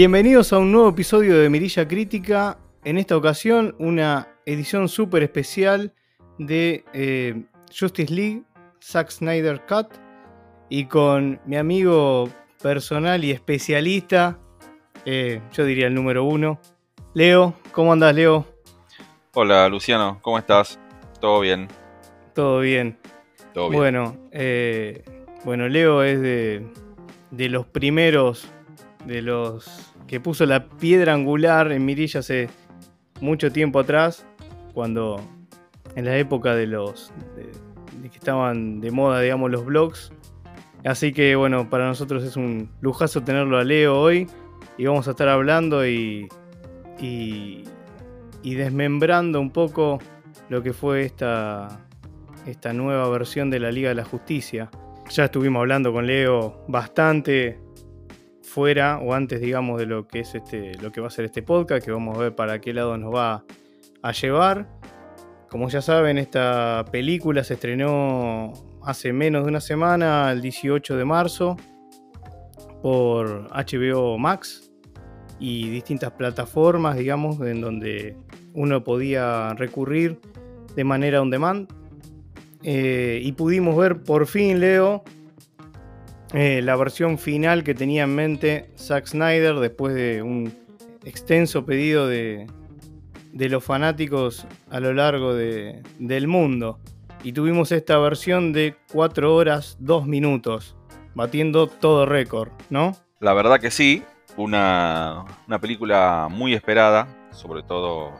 Bienvenidos a un nuevo episodio de Mirilla Crítica. En esta ocasión, una edición súper especial de eh, Justice League, Zack Snyder Cut, y con mi amigo personal y especialista, eh, yo diría el número uno, Leo. ¿Cómo andas, Leo? Hola, Luciano, ¿cómo estás? ¿Todo bien? Todo bien. Todo bien. Bueno, eh, bueno, Leo es de, de los primeros, de los que puso la piedra angular en Mirilla hace mucho tiempo atrás, cuando en la época de los de, que estaban de moda, digamos, los blogs. Así que bueno, para nosotros es un lujazo tenerlo a Leo hoy y vamos a estar hablando y, y, y desmembrando un poco lo que fue esta, esta nueva versión de la Liga de la Justicia. Ya estuvimos hablando con Leo bastante fuera o antes, digamos, de lo que es este, lo que va a ser este podcast, que vamos a ver para qué lado nos va a llevar. Como ya saben, esta película se estrenó hace menos de una semana, el 18 de marzo, por HBO Max y distintas plataformas, digamos, en donde uno podía recurrir de manera on demand. Eh, y pudimos ver por fin, Leo, eh, la versión final que tenía en mente Zack Snyder después de un extenso pedido de, los fanáticos a lo largo de, del mundo. Y tuvimos esta versión de 4 horas 2 minutos, batiendo todo récord, ¿no? La verdad que sí, una, una película muy esperada, sobre todo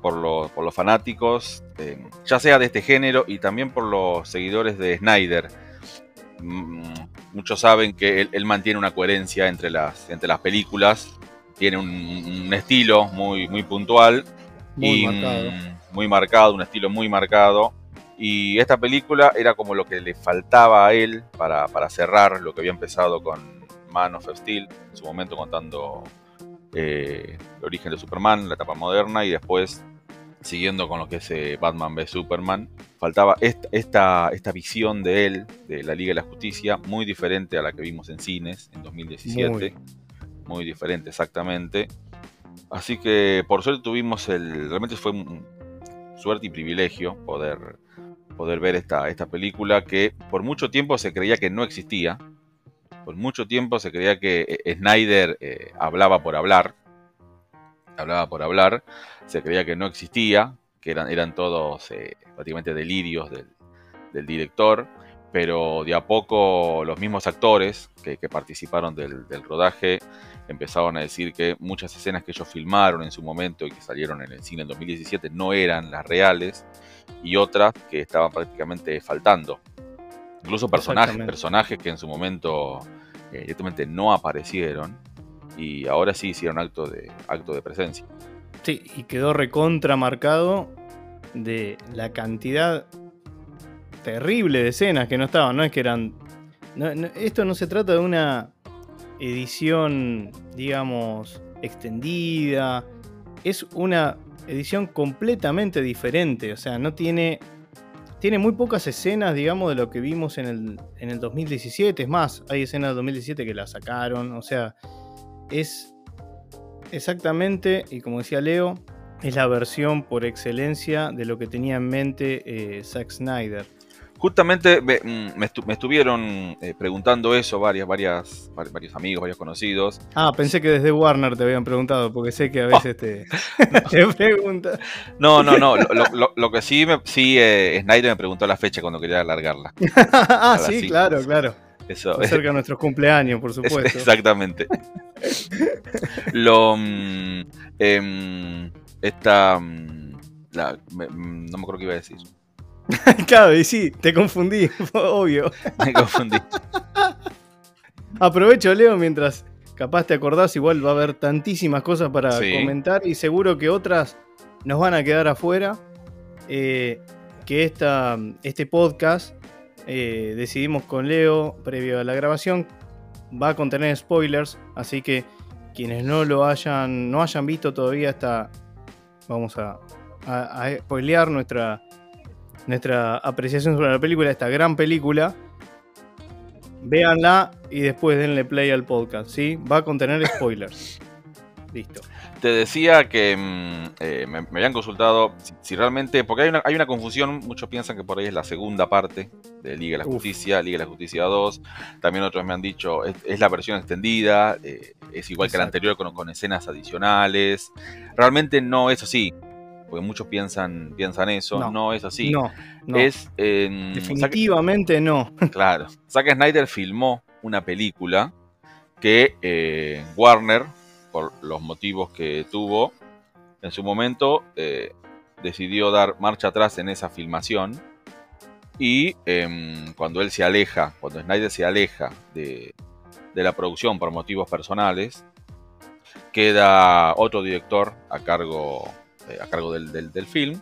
por los, por los fanáticos, eh, ya sea de este género y también por los seguidores de Snyder. Mm, muchos saben que él, él, mantiene una coherencia entre las, entre las películas, tiene un, un estilo muy, muy puntual Muy y marcado. mm, muy marcado, un estilo muy marcado. Y esta película era como lo que le faltaba a él para, para cerrar lo que había empezado con Man of Steel, en su momento contando eh, el origen de Superman, la etapa moderna, y después siguiendo con lo que es eh, Batman v Superman. Faltaba esta, esta, esta visión de él, de la Liga de la Justicia, muy diferente a la que vimos en cines en 2017. Muy. muy diferente, exactamente. Así que por suerte tuvimos el. Realmente fue un suerte y privilegio poder, poder ver esta, esta película que por mucho tiempo se creía que no existía. Por mucho tiempo se creía que eh, Snyder eh, hablaba por hablar. Hablaba por hablar. Se creía que no existía. Que eran, eran todos eh, prácticamente delirios del, del director pero de a poco los mismos actores que, que participaron del, del, rodaje empezaron a decir que muchas escenas que ellos filmaron en su momento y que salieron en el cine en 2017 no eran las reales y otras que estaban prácticamente faltando. Incluso personajes, personajes que en su momento eh, directamente no aparecieron y ahora sí hicieron acto de, acto de presencia. Sí, y quedó recontra marcado de la cantidad terrible de escenas que no estaban, no es que eran... Esto no se trata de una edición, digamos, extendida, es una edición completamente diferente, o sea, no tiene... Tiene muy pocas escenas, digamos, de lo que vimos en el, en el 2017. Es más, hay escenas del 2017 que la sacaron. O sea, es exactamente, y como decía Leo, es la versión por excelencia de lo que tenía en mente eh, Zack Snyder. Justamente me, me, estu me estuvieron eh, preguntando eso varias, varias, varios amigos, varios conocidos. Ah, pensé que desde Warner te habían preguntado, porque sé que a veces oh. te, te preguntan. No, no, no. Lo, lo, lo que sí, me, sí eh, Snyder me preguntó la fecha cuando quería alargarla. ah, sí, claro, claro. Eso. Acerca de nuestros cumpleaños, por supuesto. Exactamente. lo. Eh, esta. La, me, no me acuerdo qué iba a decir. claro, y sí, te confundí, obvio. Me confundí. Aprovecho, Leo, mientras capaz te acordás, igual va a haber tantísimas cosas para sí. comentar y seguro que otras nos van a quedar afuera. Eh, que esta, este podcast eh, decidimos con Leo, previo a la grabación, va a contener spoilers, así que quienes no lo hayan, no hayan visto todavía esta, vamos a, a, a spoilear nuestra nuestra apreciación sobre la película, esta gran película. Véanla y después denle play al podcast, ¿sí? Va a contener spoilers. Listo. Te decía que mm, eh, me, habían consultado si, realmente, porque hay una, hay una, confusión, muchos piensan que por ahí es la segunda parte de Liga de la Justicia, Liga de la Justicia 2, también otros me han dicho es, la versión extendida, eh, es igual que la anterior con, con, escenas adicionales, realmente no es así. Porque muchos piensan, piensan eso, no, es así. No, Es, Definitivamente no. Claro. Zack Snyder filmó una película que eh, Warner por los motivos que tuvo, en su momento eh, decidió dar marcha atrás en esa filmación. Y em, cuando él se aleja, cuando Snyder se aleja de, la producción por motivos personales, queda otro director a cargo, eh, a cargo del, film.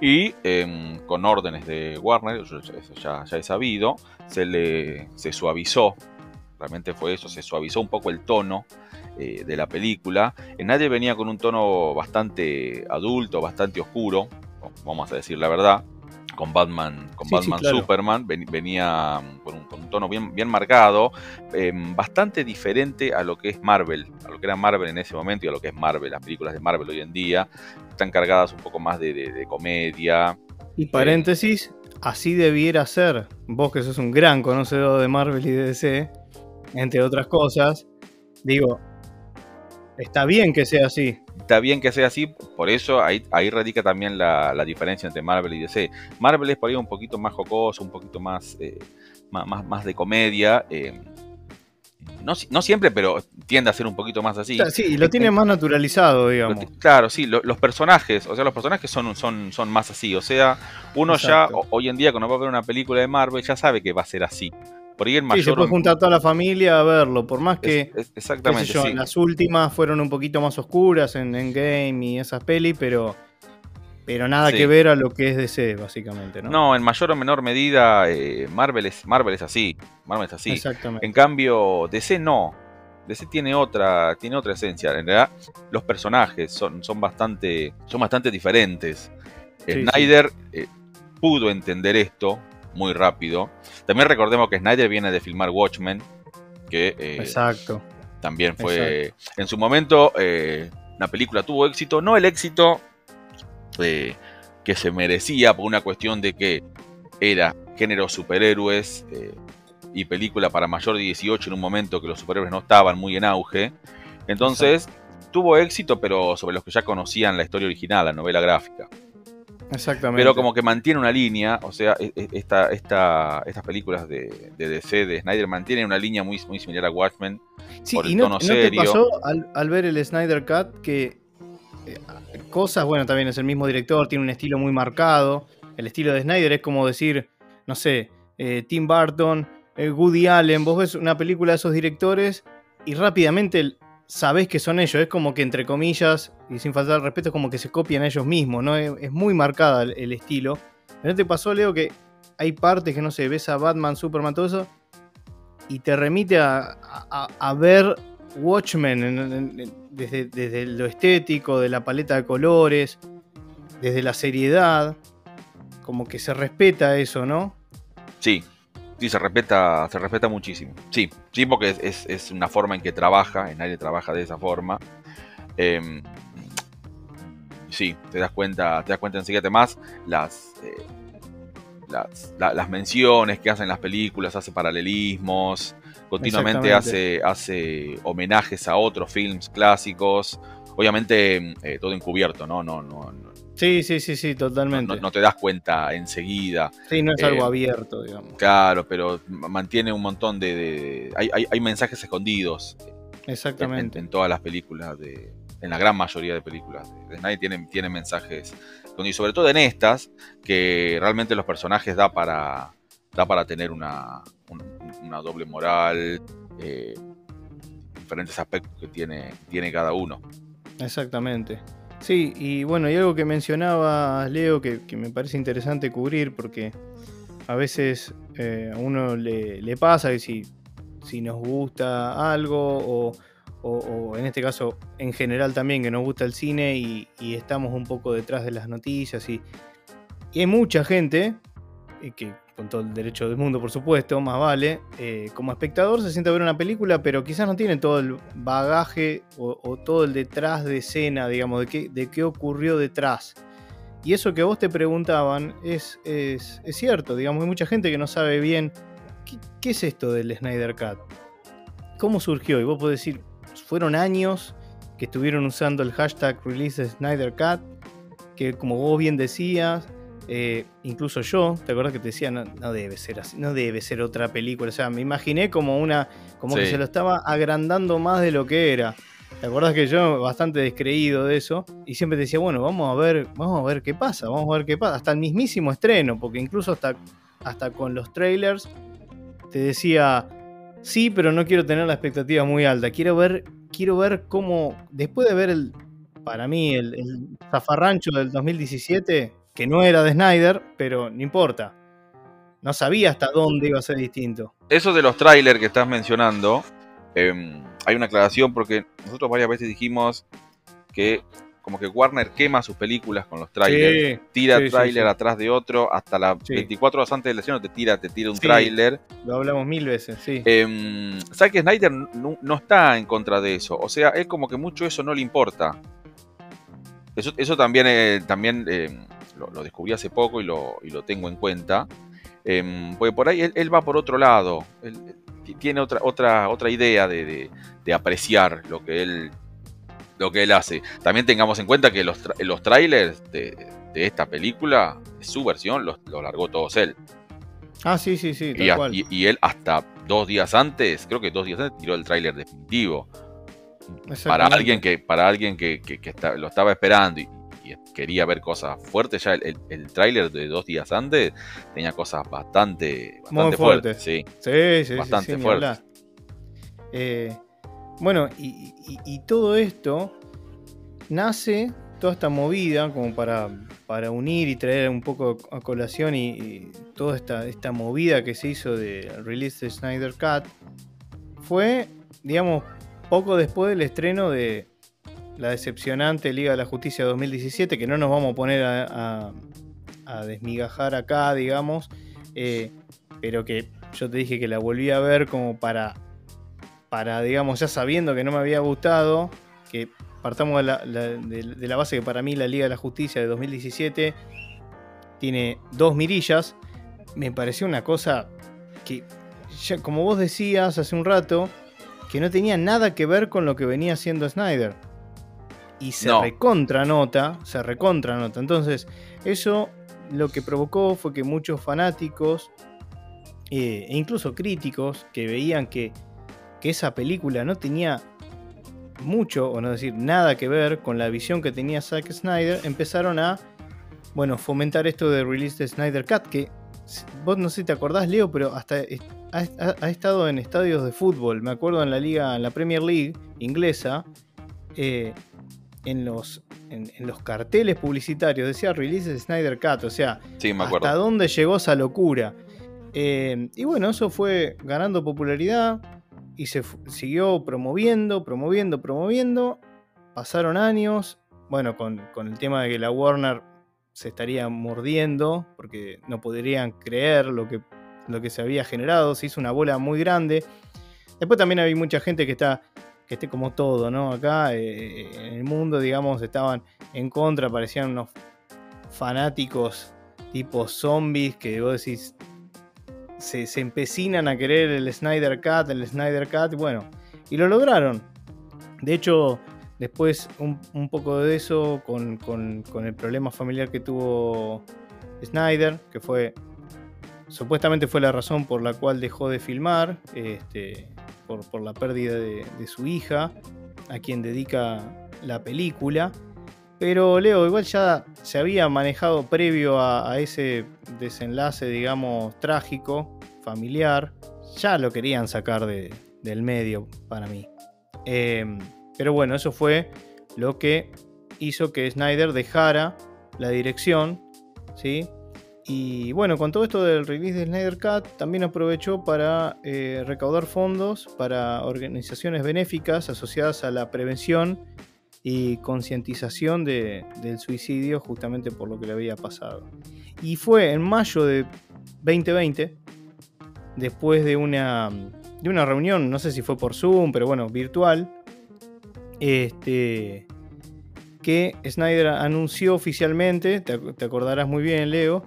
Y em, con órdenes de Warner, eso ya, ya, sabido, se le se suavizó, realmente fue eso, se suavizó un poco el tono eh, de la película. Nadie venía con un tono bastante adulto, bastante oscuro, vamos a decir la verdad. Con Batman, con Batman Superman, venía con un, tono bien, bien marcado, em, bastante diferente a lo que es Marvel, a lo que era Marvel en ese momento y a lo que es Marvel, las películas de Marvel hoy en día, están cargadas un poco más de, comedia. Y paréntesis, así debiera ser. Vos que sos un gran conocedor de Marvel y de DC, entre otras cosas, digo, Está bien que sea así. Está bien que sea así, por eso ahí, ahí radica también la, diferencia entre Marvel y DC. Marvel es por ahí un poquito más jocoso, un poquito más, eh, más, más, de comedia. Eh, no, siempre, pero tiende a ser un poquito más así. Sí, y lo tiene más naturalizado, digamos. Claro, sí, los personajes, o sea, los personajes son, son, son más así. O sea, uno ya hoy en día cuando va a ver una película de Marvel ya sabe que va a ser así. Por ahí el mayor. Sí, se puede juntar toda la familia a verlo, por más que. exactamente. Las últimas fueron un poquito más oscuras en, Game y esas pelis, pero. Pero nada que ver a lo que es DC, básicamente, ¿no? No, en mayor o menor medida, eh, Marvel, es, Marvel es así. Marvel es así. Exactamente. En cambio, DC no. DC tiene otra, tiene otra esencia. En realidad, los personajes son, son, bastante, son bastante diferentes. Snyder eh, pudo entender esto muy rápido. También recordemos que Snyder viene de filmar Watchmen, que eh, Exacto. también fue en su momento eh, una película tuvo éxito, no el éxito eh, que se merecía por una cuestión de que era género superhéroes y película para mayor de 18 en un momento que los superhéroes no estaban muy en auge. Entonces tuvo éxito, pero sobre los que ya conocían la historia original, la novela gráfica. Exactamente. Pero como que mantiene una línea, o sea, e, e, esta, esta, estas películas de, DC, de Snyder, mantienen una línea muy, muy similar a Watchmen. Sí, y no, te pasó al, ver el Snyder Cut que eh, cosas, bueno, también es el mismo director, tiene un estilo muy marcado. El estilo de Snyder es como decir, no sé, eh, Tim Burton, eh, Woody Allen, vos ves una película de esos directores y rápidamente sabés que son ellos. Es como que, entre comillas, y sin faltar respeto, es como que se copian a ellos mismos, ¿no? Es, muy marcada el, estilo. ¿No te pasó, Leo, que hay partes que, no sé, ves a Batman, Superman, todo eso, y te remite a, ver Watchmen desde lo estético, de la paleta de colores, desde la seriedad? Como que se respeta eso, ¿no? Sí, Sí, se respeta, se respeta muchísimo. Sí, sí, porque es, una forma en que trabaja, en nadie trabaja de esa forma. Em, sí, te das cuenta, te das cuenta enseguida más las, eh, las, menciones que hacen las películas, hace paralelismos, continuamente hace, hace homenajes a otros films clásicos. Obviamente eh, todo encubierto, ¿no? No, no, Sí, sí, sí, sí, totalmente. No, te das cuenta enseguida. Sí, no es algo eh, abierto, digamos. Claro, pero mantiene un montón de... hay, mensajes escondidos. Exactamente. En, todas las películas, de, en la gran mayoría de películas de Nadie tiene, tiene mensajes. Y sobre todo en estas, que realmente los personajes da para, da para tener una, una doble moral, eh, diferentes aspectos que tiene, tiene cada uno. Exactamente. Sí, y bueno, y algo que mencionaba Leo que, me parece interesante cubrir porque a veces eh, a uno le, pasa que si, si, nos gusta algo o, en este caso en general también que nos gusta el cine y, estamos un poco detrás de las noticias y, hay mucha gente eh, que, con todo el derecho del mundo, por supuesto, más vale. Eh, como espectador se siente a ver una película, pero quizás no tiene todo el bagaje o, todo el detrás de escena, digamos, de qué, qué ocurrió detrás. Y eso que vos te preguntaban es, es, cierto, digamos, hay mucha gente que no sabe bien qué, es esto del Snyder Cut. ¿Cómo surgió? Y vos podés decir, fueron años que estuvieron usando el hashtag release Snyder Cut, que como vos bien decías, eh, incluso yo, ¿te acuerdas que te decía, no, debe ser así, no debe ser otra película? O sea, me imaginé como una, como que se lo estaba agrandando más de lo que era. ¿Te acuerdas que yo bastante descreído de eso? Y siempre decía, bueno, vamos a ver, vamos a ver qué pasa, vamos a ver qué pasa. Hasta el mismísimo estreno, porque incluso hasta, hasta con los trailers te decía, sí, pero no quiero tener la expectativa muy alta. Quiero ver, quiero ver cómo, después de ver el, para mí, el, el zafarrancho del 2017, que no era de Snyder, pero no importa. No sabía hasta dónde iba a ser distinto. Eso de los trailers que estás mencionando, em, hay una aclaración porque nosotros varias veces dijimos que como que Warner quema sus películas con los trailers, tira trailer atrás de otro, hasta las 24 horas antes del estreno te tira, te tira un trailer. Lo hablamos mil veces, sí. Eh, Zack Snyder no, está en contra de eso, o sea, es como que mucho eso no le importa. Eso, eso también, eh, también lo, descubrí hace poco y lo, tengo en cuenta. Em, porque por ahí él, va por otro lado. Él, tiene otra, otra, otra idea de, apreciar lo que él lo que él hace. También tengamos en cuenta que los, los trailers de, esta película, su versión, los, lo largó todos él. Ah, sí, sí, sí. y, él hasta dos días antes, creo que dos días antes, tiró el tráiler definitivo. Para alguien que, para alguien que, lo estaba esperando y, quería ver cosas fuertes, ya el, el, tráiler de dos días antes tenía cosas bastante, bastante fuertes. Sí, sí, sí. Bastante fuertes. Eh, bueno, y, todo esto nace, toda esta movida, como para, para unir y traer un poco a colación y, toda esta, esta movida que se hizo de release de Snyder Cut, fue, digamos, poco después del estreno de, la decepcionante Liga de la Justicia 2017, que no nos vamos a poner a, desmigajar acá, digamos, eh, pero que yo te dije que la volví a ver como para, para, digamos, ya sabiendo que no me había gustado, que partamos de la, base que para mí la Liga de la Justicia de 2017 tiene dos mirillas, me pareció una cosa que, como vos decías hace un rato, que no tenía nada que ver con lo que venía haciendo Snyder y se recontranota, se recontranota. Entonces, eso lo que provocó fue que muchos fanáticos eh, e incluso críticos que veían que, que, esa película no tenía mucho, o no decir nada que ver con la visión que tenía Zack Snyder, empezaron a bueno, fomentar esto de release de Snyder Cut, que vos no sé si te acordás, Leo, pero hasta ha, estado en estadios de fútbol. Me acuerdo en la liga, en la Premier League inglesa, eh, en los, en, los carteles publicitarios decía release de Snyder Cut, o sea, hasta dónde llegó esa locura. Eh, y bueno, eso fue ganando popularidad y se siguió promoviendo, promoviendo, promoviendo. Pasaron años, bueno, con, el tema de que la Warner se estaría mordiendo porque no podrían creer lo que, lo que se había generado, se hizo una bola muy grande. Después también había mucha gente que está que esté como todo, ¿no? Acá eh, en el mundo, digamos, estaban en contra, parecían unos fanáticos tipo zombies que vos decís se, empecinan a querer el Snyder Cut, el Snyder Cut, bueno, y lo lograron. De hecho, después un, poco de eso con, con, el problema familiar que tuvo Snyder, que fue supuestamente fue la razón por la cual dejó de filmar. Este, por, la pérdida de, su hija, a quien dedica la película. Pero Leo, igual ya se había manejado previo a, ese desenlace, digamos, trágico, familiar. Ya lo querían sacar del medio para mí. Em, pero bueno, eso fue lo que hizo que Snyder dejara la dirección, ¿sí? Y bueno, con todo esto del release de Snyder Cut, también aprovechó para eh, recaudar fondos para organizaciones benéficas asociadas a la prevención y concientización de, del suicidio, justamente por lo que le había pasado. Y fue en mayo de 2020, después de una, de una reunión, no sé si fue por Zoom, pero bueno, virtual, este, que Snyder anunció oficialmente, te, acordarás muy bien, Leo.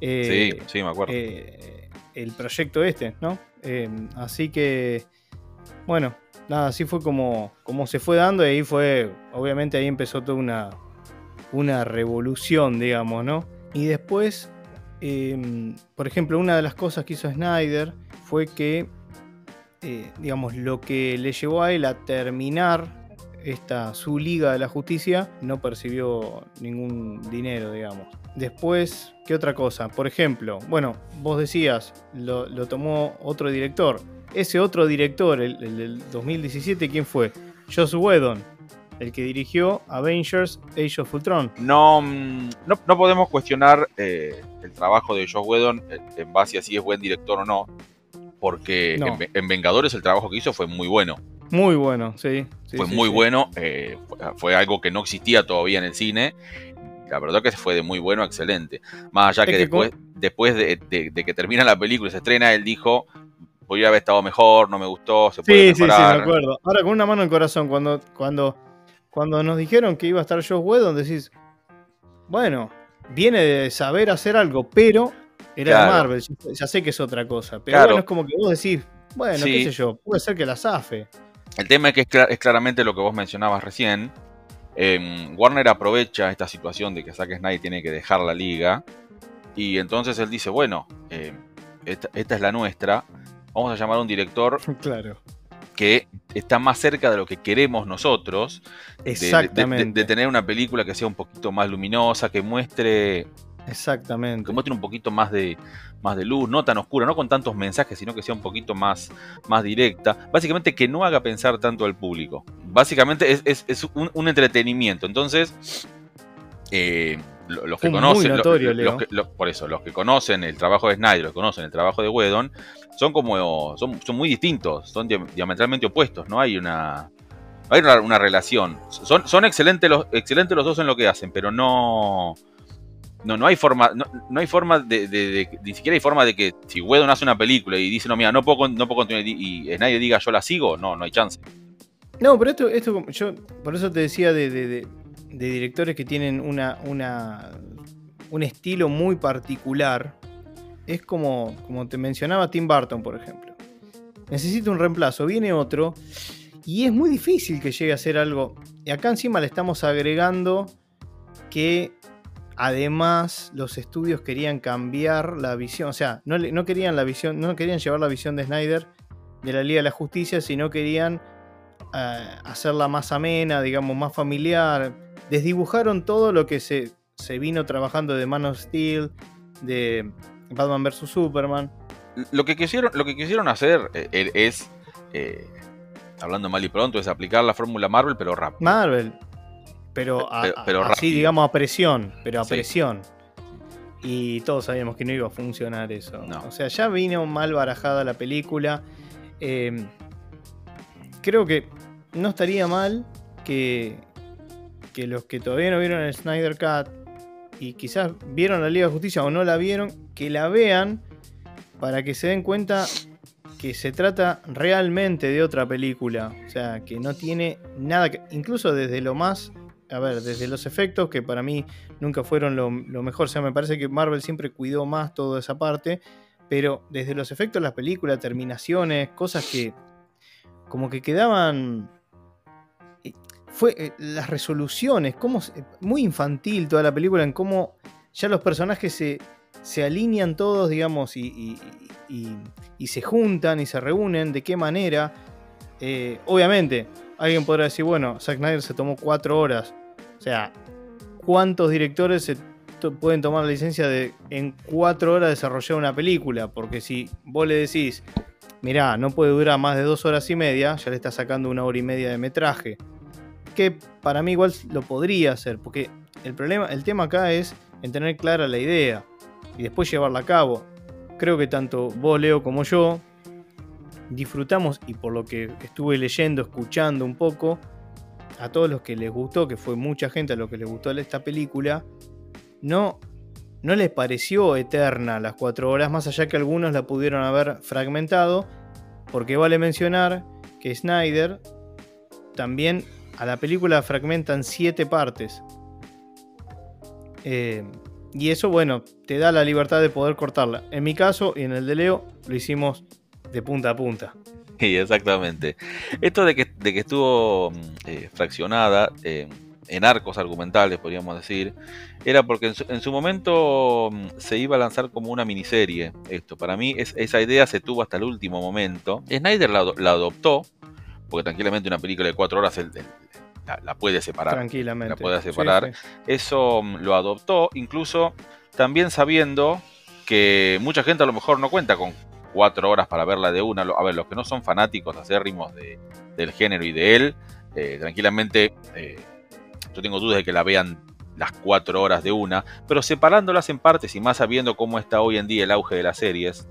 Eh, sí, sí, me acuerdo. Eh, el proyecto este, ¿no? Eh, así que, bueno, nada, así fue como, como se fue dando y ahí fue, obviamente ahí empezó toda una, una revolución, digamos, ¿no? Y después, em, por ejemplo, una de las cosas que hizo Snyder fue que, digamos, lo que le llevó a él a terminar esta, su Liga de la Justicia no percibió ningún dinero, digamos. Después, ¿qué otra cosa? Por ejemplo, bueno, vos decías, lo, tomó otro director. Ese otro director, el, del 2017, ¿quién fue? Joss Whedon, el que dirigió Avengers Age of Ultron. No, mm, no, podemos cuestionar eh, el trabajo de Joss Whedon eh, en base a si es buen director o no, porque en Vengadores el trabajo que hizo fue muy bueno. Muy bueno, sí. fue muy bueno, eh, fue, algo que no existía todavía en el cine. La verdad que fue de muy bueno a excelente. Más allá que, después, después de, que termina la película y se estrena, él dijo, podría haber estado mejor, no me gustó, se puede sí, mejorar. Sí, sí, me acuerdo. Ahora con una mano en el corazón, cuando, cuando, cuando nos dijeron que iba a estar Josh Whedon, decís, bueno, viene de saber hacer algo, pero era de Marvel, ya, sé que es otra cosa. Pero bueno, es como que vos decís, bueno, qué sé yo, puede ser que la zafe. El tema es que es, claramente lo que vos mencionabas recién. Em, Warner aprovecha esta situación de que Zack Snyder tiene que dejar la liga. Y entonces él dice, bueno, em, esta, es la nuestra. Vamos a llamar a un director claro. que está más cerca de lo que queremos nosotros. Exactamente. de tener una película que sea un poquito más luminosa, que muestre Exactamente. Que muestre un poquito más de, más de luz, no tan oscura, no con tantos mensajes, sino que sea un poquito más, más directa. Básicamente que no haga pensar tanto al público. Básicamente es, un, entretenimiento. Entonces, eh, los que conocen, por eso, los que conocen el trabajo de Snyder, los que conocen el trabajo de Whedon, son como, son, son muy distintos, son diametralmente opuestos, no hay una, hay una, relación. Son, son excelentes, los, excelentes los dos en lo que hacen, pero no, no, no hay forma, no, hay forma de, ni siquiera hay forma de que si Wedon hace una película y dice, no, mira, no puedo, no puedo continuar y nadie diga yo la sigo, no, no hay chance. No, pero esto, esto yo por eso te decía de, directores que tienen una, una, un estilo muy particular. Es como, como te mencionaba Tim Burton, por ejemplo. Necesita un reemplazo, viene otro y es muy difícil que llegue a ser algo. Y acá encima le estamos agregando que Además, los estudios querían cambiar la visión, o sea, no, querían la visión, no querían llevar la visión de Snyder de la Liga de la Justicia, sino querían eh, hacerla más amena, digamos, más familiar. Desdibujaron todo lo que se, se vino trabajando de Man of Steel, de Batman vs. Superman. Lo que quisieron, lo que quisieron hacer eh, er, es, eh, hablando mal y pronto, es aplicar la fórmula Marvel, pero rápido. Marvel, pero, así, digamos, a presión, pero a presión. Y todos sabíamos que no iba a funcionar eso. O sea, ya vino mal barajada la película. Em, creo que no estaría mal que, que los que todavía no vieron el Snyder Cut y quizás vieron la Liga de Justicia o no la vieron, que la vean para que se den cuenta que se trata realmente de otra película. O sea, que no tiene nada que. Incluso desde lo más a ver, desde los efectos, que para mí nunca fueron lo, mejor, o sea, me parece que Marvel siempre cuidó más toda esa parte, pero desde los efectos, las películas, terminaciones, cosas que como que quedaban... Eh, fue eh, las resoluciones, como muy infantil toda la película en cómo ya los personajes se, se alinean todos, digamos, y, y, se juntan y se reúnen, de qué manera. Eh, obviamente, alguien podrá decir, bueno, Zack Snyder se tomó cuatro horas. O sea, ¿cuántos directores se pueden tomar la licencia de en cuatro horas desarrollar una película? Porque si vos le decís, mirá, no puede durar más de dos horas y media, ya le está sacando una hora y media de metraje. Que para mí igual lo podría hacer, porque el problema, el tema acá es en tener clara la idea y después llevarla a cabo. Creo que tanto vos, Leo, como yo disfrutamos y por lo que estuve leyendo, escuchando un poco, a todos los que les gustó, que fue mucha gente a los que les gustó esta película, no, no les pareció eterna las cuatro horas, más allá que algunos la pudieron haber fragmentado, porque vale mencionar que Snyder también a la película fragmentan siete partes. Eh, y eso, bueno, te da la libertad de poder cortarla. En mi caso y en el de Leo, lo hicimos de punta a punta. Sí, exactamente. Esto de que, de que estuvo mm, eh, fraccionada eh, en arcos argumentales, podríamos decir, era porque en su, momento mm, se iba a lanzar como una miniserie. Esto, para mí, esa idea se tuvo hasta el último momento. Snyder la, adoptó, porque tranquilamente una película de cuatro horas la, puede separar. Tranquilamente. La puede separar. Eso mm, lo adoptó, incluso también sabiendo que mucha gente a lo mejor no cuenta con cuatro horas para verla de una. A ver, los que no son fanáticos acérrimos de, del género y de él, eh, tranquilamente, eh, yo tengo dudas de que la vean las cuatro horas de una, pero separándolas en partes y más sabiendo cómo está hoy en día el auge de las series,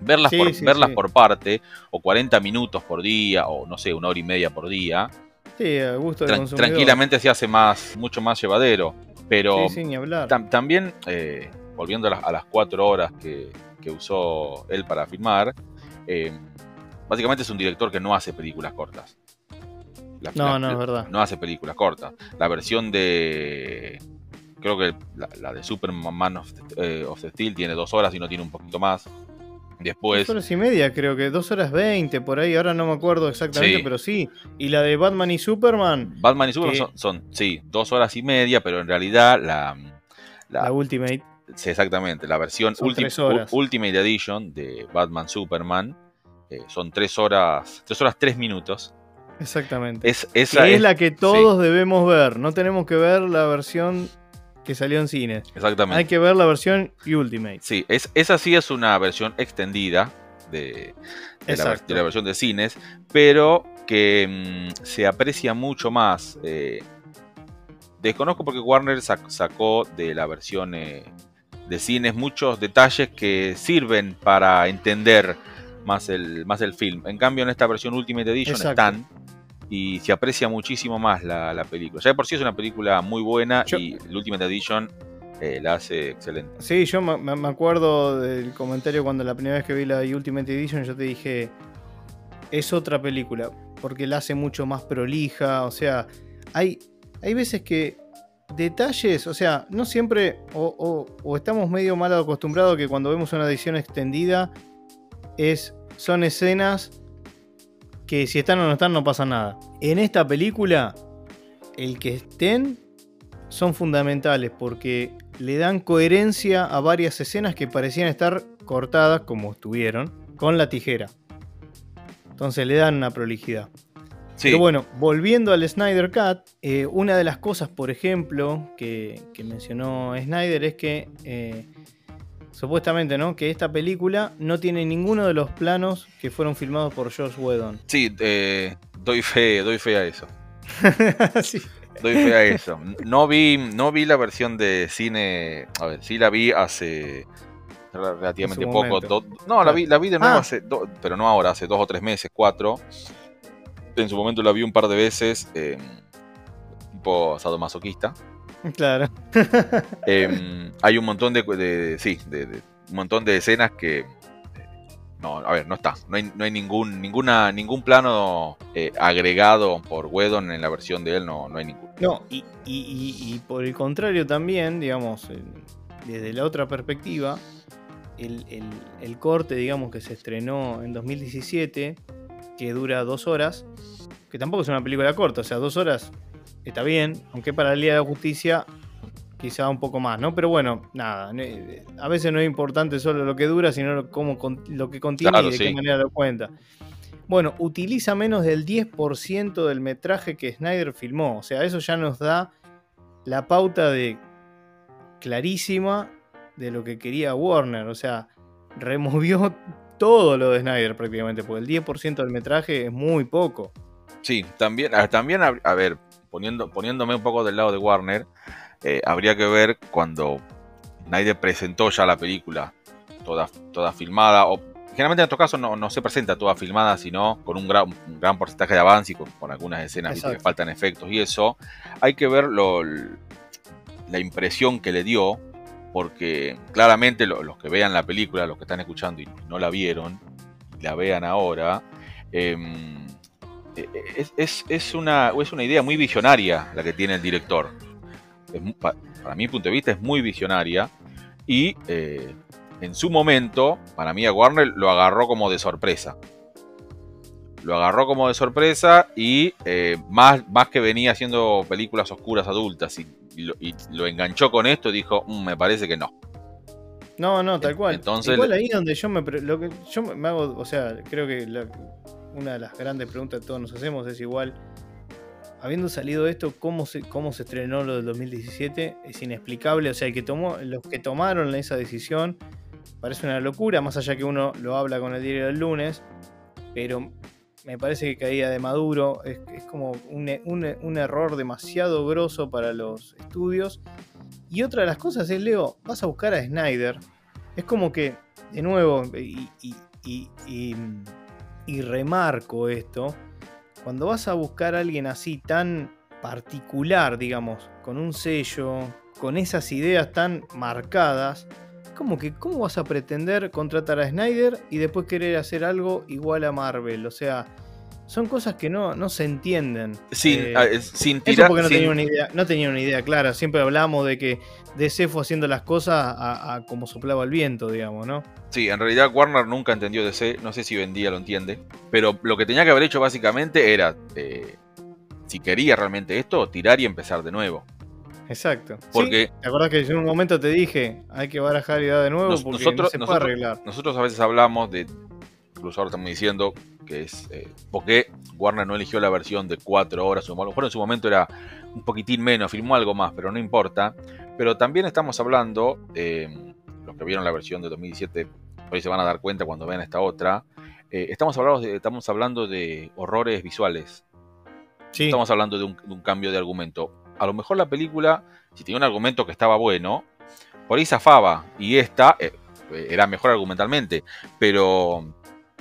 verlas, por, verlas por parte, o 40 minutos por día, o no sé, una hora y media por día, sí, a gusto tranquilamente se hace más, mucho más llevadero. Pero hablar. también, eh, volviendo a las, a las cuatro horas que, que usó él para filmar, eh, básicamente es un director que no hace películas cortas. no, no, es verdad. No hace películas cortas. La versión de. Creo que la, de Superman of, eh, of, the Steel tiene dos horas y no tiene un poquito más. Después. Dos horas y media, creo que dos horas veinte por ahí, ahora no me acuerdo exactamente, pero sí. Y la de Batman y Superman. Batman y Superman son, sí, dos horas y media, pero en realidad la. La, la Ultimate Sí, exactamente. La versión Ultimate Edition de Batman Superman eh, son tres horas, tres horas tres minutos. Exactamente. Es, esa es, la que todos debemos ver. No tenemos que ver la versión que salió en cine. Exactamente. Hay que ver la versión Ultimate. Sí, es, esa sí es una versión extendida de, la, versión de cines, pero que mm, se aprecia mucho más. Eh, desconozco porque Warner sacó de la versión eh, de cines muchos detalles que sirven para entender más el, más el film. En cambio, en esta versión Ultimate Edition están y se aprecia muchísimo más la, película. Ya de por sí es una película muy buena y el Ultimate Edition eh, la hace excelente. Sí, yo me, acuerdo del comentario cuando la primera vez que vi la Ultimate Edition, yo te dije, es otra película, porque la hace mucho más prolija, o sea, hay, hay veces que detalles, o sea, no siempre, o, estamos medio mal acostumbrados que cuando vemos una edición extendida, es, son escenas que si están o no están no pasa nada. En esta película, el que estén son fundamentales porque le dan coherencia a varias escenas que parecían estar cortadas, como estuvieron, con la tijera. Entonces le dan una prolijidad. Pero bueno, volviendo al Snyder Cut, eh, una de las cosas, por ejemplo, que, mencionó Snyder es que eh, supuestamente, ¿no? Que esta película no tiene ninguno de los planos que fueron filmados por Josh Whedon. Sí, eh, doy fe, doy fe a eso. Doy fe a eso. No vi, no vi la versión de cine. A ver, sí la vi hace relativamente poco. no, la vi, la vi de nuevo ah. hace, pero no ahora, hace dos o tres meses, cuatro en su momento la vi un par de veces, eh, tipo sadomasoquista. Claro. Em, hay un montón de, sí, de, un montón de escenas que no, a ver, no está. No hay, no hay ningún, ninguna, ningún plano eh, agregado por Wedon en la versión de él, no, no hay ninguno. No, y, y, por el contrario también, digamos, desde la otra perspectiva, el, el, el, corte, digamos, que se estrenó en 2017, que dura dos horas, que tampoco es una película corta, o sea, dos horas está bien, aunque para el Día de la Justicia quizá un poco más, ¿no? Pero bueno, nada, a veces no es importante solo lo que dura, sino cómo, lo que contiene y de qué manera lo cuenta. Bueno, utiliza menos del 10% del metraje que Snyder filmó, o sea, eso ya nos da la pauta de clarísima de lo que quería Warner, o sea, removió todo lo de Snyder prácticamente, porque el 10% del metraje es muy poco. Sí, también, también a ver, poniendo, poniéndome un poco del lado de Warner, eh, habría que ver cuando Snyder presentó ya la película toda, toda filmada, o generalmente en estos casos no, se presenta toda filmada, sino con un gran, gran porcentaje de avance y con, algunas escenas que faltan efectos y eso. Hay que ver lo, la impresión que le dio porque claramente los que vean la película, los que están escuchando y no la vieron, la vean ahora, em, e, e, es, una, es una idea muy visionaria la que tiene el director. para, mi punto de vista es muy visionaria y eh, en su momento, para mí a Warner lo agarró como de sorpresa. Lo agarró como de sorpresa y eh, más, más que venía haciendo películas oscuras adultas y, lo, enganchó con esto, dijo, mm, me parece que no. No, no, tal cual. Entonces, Igual ahí donde yo me, lo que yo me hago, o sea, creo que una de las grandes preguntas que todos nos hacemos es igual, habiendo salido esto, ¿cómo se, cómo se estrenó lo del 2017? Es inexplicable, o sea, el que tomó, los que tomaron esa decisión parece una locura, más allá que uno lo habla con el diario del lunes, pero me parece que caía de Maduro, es, como un, un, error demasiado grosso para los estudios. Y otra de las cosas es, Leo, vas a buscar a Snyder, es como que, de nuevo, y, y, y remarco esto, cuando vas a buscar a alguien así tan particular, digamos, con un sello, con esas ideas tan marcadas, como que, ¿cómo vas a pretender contratar a Snyder y después querer hacer algo igual a Marvel? O sea, son cosas que no, no se entienden. Sin, eh, sin tirar. porque no, tenía una idea, no tenía una idea clara. Siempre hablamos de que DC fue haciendo las cosas a, como soplaba el viento, digamos, ¿no? Sí, en realidad Warner nunca entendió DC. No sé si vendía lo entiende. Pero lo que tenía que haber hecho básicamente era. Eh, si quería realmente esto, tirar y empezar de nuevo. Exacto. Porque, ¿Te acuerdas que en un momento te dije, hay que barajar y dar de nuevo porque nosotros, no se puede arreglar? Nosotros a veces hablamos de, incluso ahora estamos diciendo que es eh, porque Warner no eligió la versión de 4 horas, a lo mejor en su momento era un poquitín menos, filmó algo más, pero no importa. Pero también estamos hablando, eh, los que vieron la versión de 2017, hoy se van a dar cuenta cuando vean esta otra, eh, estamos, hablando de, estamos hablando de horrores visuales. Estamos hablando de un, de un cambio de argumento a lo mejor la película, si tenía un argumento que estaba bueno, por ahí zafaba. Y esta eh, era mejor argumentalmente. Pero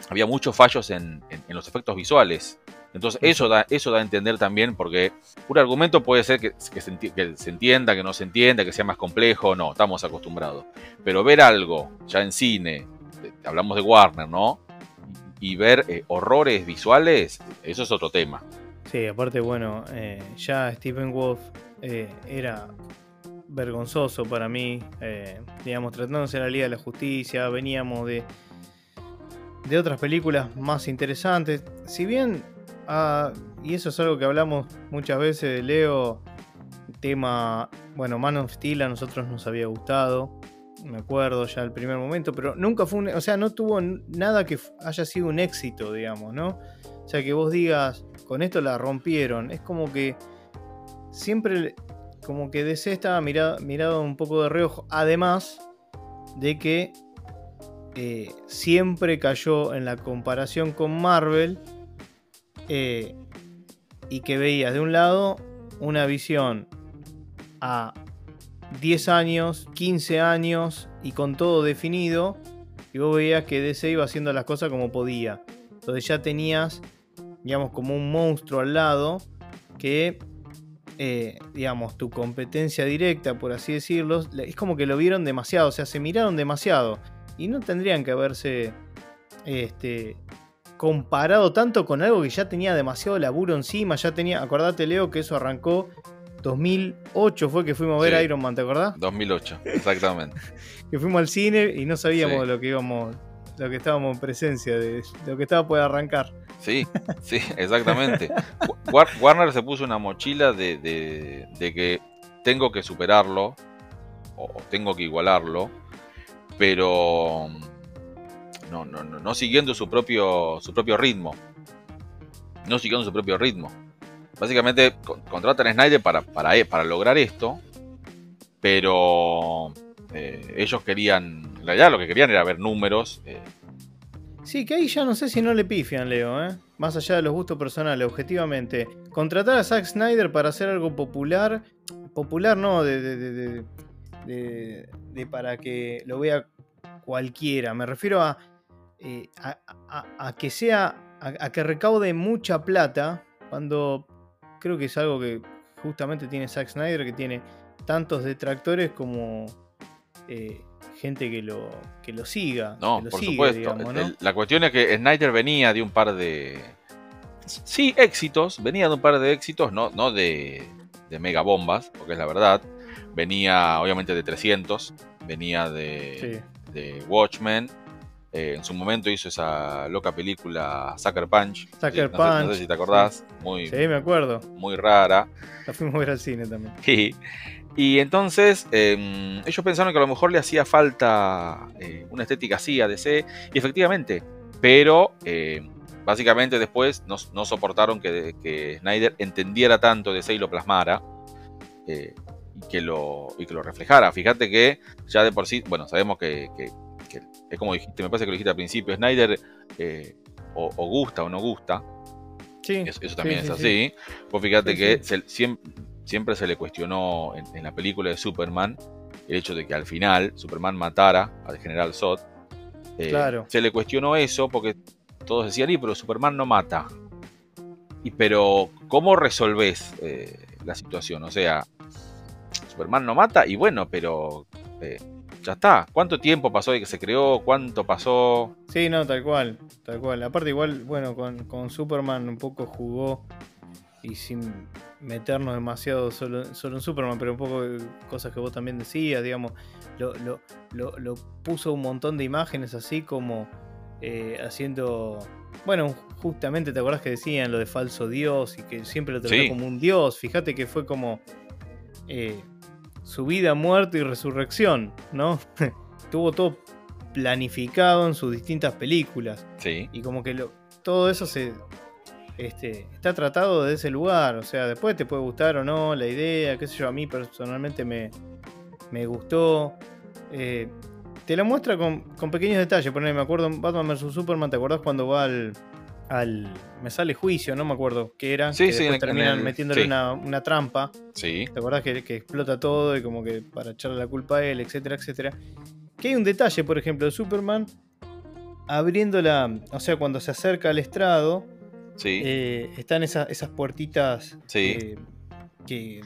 había muchos fallos en, los efectos visuales. Entonces eso da, eso da a entender también porque un argumento puede ser que, se, entienda, que no se entienda, que sea más complejo, no, estamos acostumbrados. Pero ver algo ya en cine, hablamos de Warner, ¿no? Y ver eh, horrores visuales, eso es otro tema. Sí, aparte, bueno, eh, ya Stephen Wolf eh, era vergonzoso para mí, eh, digamos, tratándose de la Liga de la Justicia, veníamos de, de otras películas más interesantes. Si bien, ah, y eso es algo que hablamos muchas veces, Leo, tema, bueno, Man of Steel a nosotros nos había gustado, me acuerdo ya el primer momento, pero nunca fue un, o sea, no tuvo nada que haya sido un éxito, digamos, ¿no? O sea, que vos digas, con esto la rompieron. Es como que siempre, como que DC estaba mirado, un poco de reojo. Además de que eh, siempre cayó en la comparación con Marvel. Eh, y que veías de un lado una visión a 10 años, 15 años y con todo definido. Y vos veías que DC iba haciendo las cosas como podía. Entonces ya tenías digamos, como un monstruo al lado que, eh, digamos, tu competencia directa, por así decirlo, es como que lo vieron demasiado, o sea, se miraron demasiado y no tendrían que haberse este, comparado tanto con algo que ya tenía demasiado laburo encima, ya tenía, acordate Leo que eso arrancó 2008 fue que fuimos a ver Iron Man, ¿te acordás? 2008, exactamente. que fuimos al cine y no sabíamos lo que íbamos, lo que estábamos en presencia, de lo que estaba por arrancar. Sí, sí, exactamente. Warner se puso una mochila de, que tengo que superarlo o tengo que igualarlo, pero no, no, no, siguiendo su propio, su propio ritmo. No siguiendo su propio ritmo. Básicamente contratan a Snyder para, para, para lograr esto, pero eh, ellos querían, en realidad lo que querían era ver números. Eh, Sí, que ahí ya no sé si no le pifian, Leo, ¿eh? Más allá de los gustos personales, objetivamente. Contratar a Zack Snyder para hacer algo popular. Popular no, de, de, para que lo vea cualquiera. Me refiero a, eh, a, que sea. A, que recaude mucha plata. Cuando creo que es algo que justamente tiene Zack Snyder, que tiene tantos detractores como, eh, gente que lo, que lo siga. No, lo por sigue, supuesto. digamos, ¿no? El- La cuestión es que Snyder venía de un par de. Sí, éxitos. Venía de un par de éxitos, no, no de, de mega bombas, porque es la verdad. Venía, obviamente, de 300. Venía de, Sí. de Watchmen. eh, en su momento hizo esa loca película Sucker Punch. Sucker Sí, no sé- no sé, Punch, si te acordás. Muy, Sí, me acuerdo. muy rara. La fuimos a ver al cine también. Y, y entonces eh, ellos pensaron que a lo mejor le hacía falta eh, una estética así a DC, y efectivamente, pero eh, básicamente después no, no soportaron que, que Snyder entendiera tanto DC y lo plasmara. eh, y, que lo, y que lo reflejara. Fíjate que ya de por sí, bueno, sabemos que, que- que es como dijiste, me parece que lo dijiste al principio, Snyder eh, o, o gusta o no gusta, Sí. eso, eso también sí, es sí, así. Vos fíjate que sí. se- siem- siempre se le cuestionó en, en la película de Superman el hecho de que al final Superman matara al general Zod. Eh, Claro. Se le cuestionó eso porque todos decían, y pero Superman no mata. Y pero, ¿cómo resolvés eh, la situación? O sea, Superman no mata y bueno, pero eh, ya está. ¿Cuánto tiempo pasó de que se creó? ¿Cuánto pasó? Sí, no, tal cual, tal cual. Aparte igual, bueno, con, con Superman un poco jugó y sin meternos demasiado solo, solo en Superman, pero un poco cosas que vos también decías, digamos, lo, lo, lo, lo puso un montón de imágenes así como eh, haciendo, bueno, justamente te acordás que decían lo de falso dios y que siempre lo trató Sí. como un dios, fíjate que fue como eh, su vida, muerte y resurrección, ¿no? Tuvo todo planificado en sus distintas películas. Sí, Y como que lo- todo eso se este, está tratado de ese lugar. O sea, después te puede gustar o no la idea, qué sé yo. A mí personalmente me, me gustó. Eh, te la muestra con, con pequeños detalles. Por ejemplo, me acuerdo en Batman vs Superman, ¿te acordás cuando va al. al me sale juicio, no me acuerdo qué era. Sí, que sí, en terminan en el- metiéndole sí. una, una trampa. sí, ¿Te acordás que, que explota todo y como que para echarle la culpa a él, etcétera, etcétera? Que hay un detalle, por ejemplo, de Superman abriendo la. O sea, cuando se acerca al estrado, sí, eh, están esas, esas puertitas. Sí. eh, que.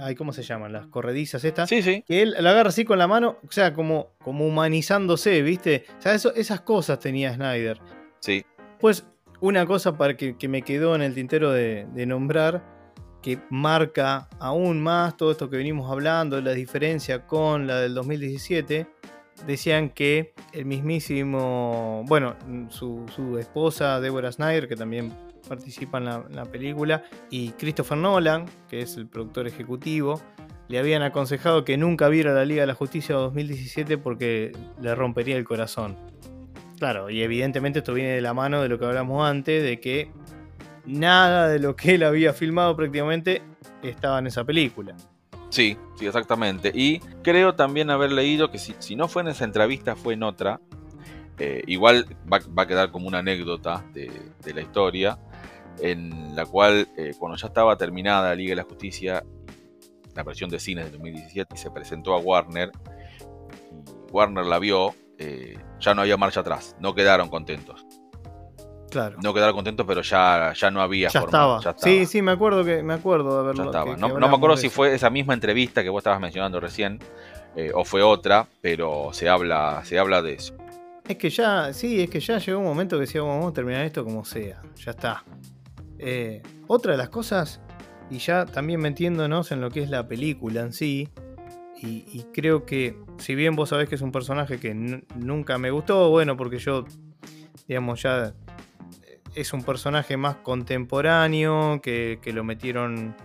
Ay, ¿cómo se llaman? Las corredizas estas. sí, sí, Que él la agarra así con la mano, o sea, como, como humanizándose, ¿viste? O sea, eso- esas cosas tenía Snyder. sí, Pues una cosa para que, que me quedó en el tintero de, de nombrar, que marca aún más todo esto que venimos hablando, la diferencia con la del 2017, decían que el mismísimo, bueno, su, su esposa Deborah Snyder, que también participa en la, película, y Christopher Nolan, que es el productor ejecutivo, le habían aconsejado que nunca viera la Liga de la Justicia 2017 porque le rompería el corazón. Claro, y evidentemente esto viene de la mano de lo que hablamos antes, de que nada de lo que él había filmado prácticamente estaba en esa película. Sí, sí, exactamente. Y creo también haber leído que si, si no fue en esa entrevista, fue en otra. Eh, igual va, va a quedar como una anécdota de la historia, en la cual eh, cuando ya estaba terminada la Liga de la Justicia, la versión de cine de 2017, y se presentó a Warner, y Warner la vio, eh, ya no había marcha atrás, no quedaron contentos. Claro. No quedaron contentos, pero ya, ya no había ya, forma, estaba. ya estaba. Sí, sí, me acuerdo que me acuerdo de haberlo. Ya estaba. que- no, que no me acuerdo si fue esa misma entrevista que vos estabas mencionando recién eh, o fue otra, pero se habla, se habla de eso. Es que ya, sí, es que ya llegó un momento que decíamos, vamos a terminar esto como sea. Ya está. Eh, otra de las cosas, y ya también metiéndonos en lo que es la película en sí, y, creo que, si bien vos sabés que es un personaje que nunca me gustó, bueno, porque yo, digamos, ya eh, es un personaje más contemporáneo, que, que lo metieron,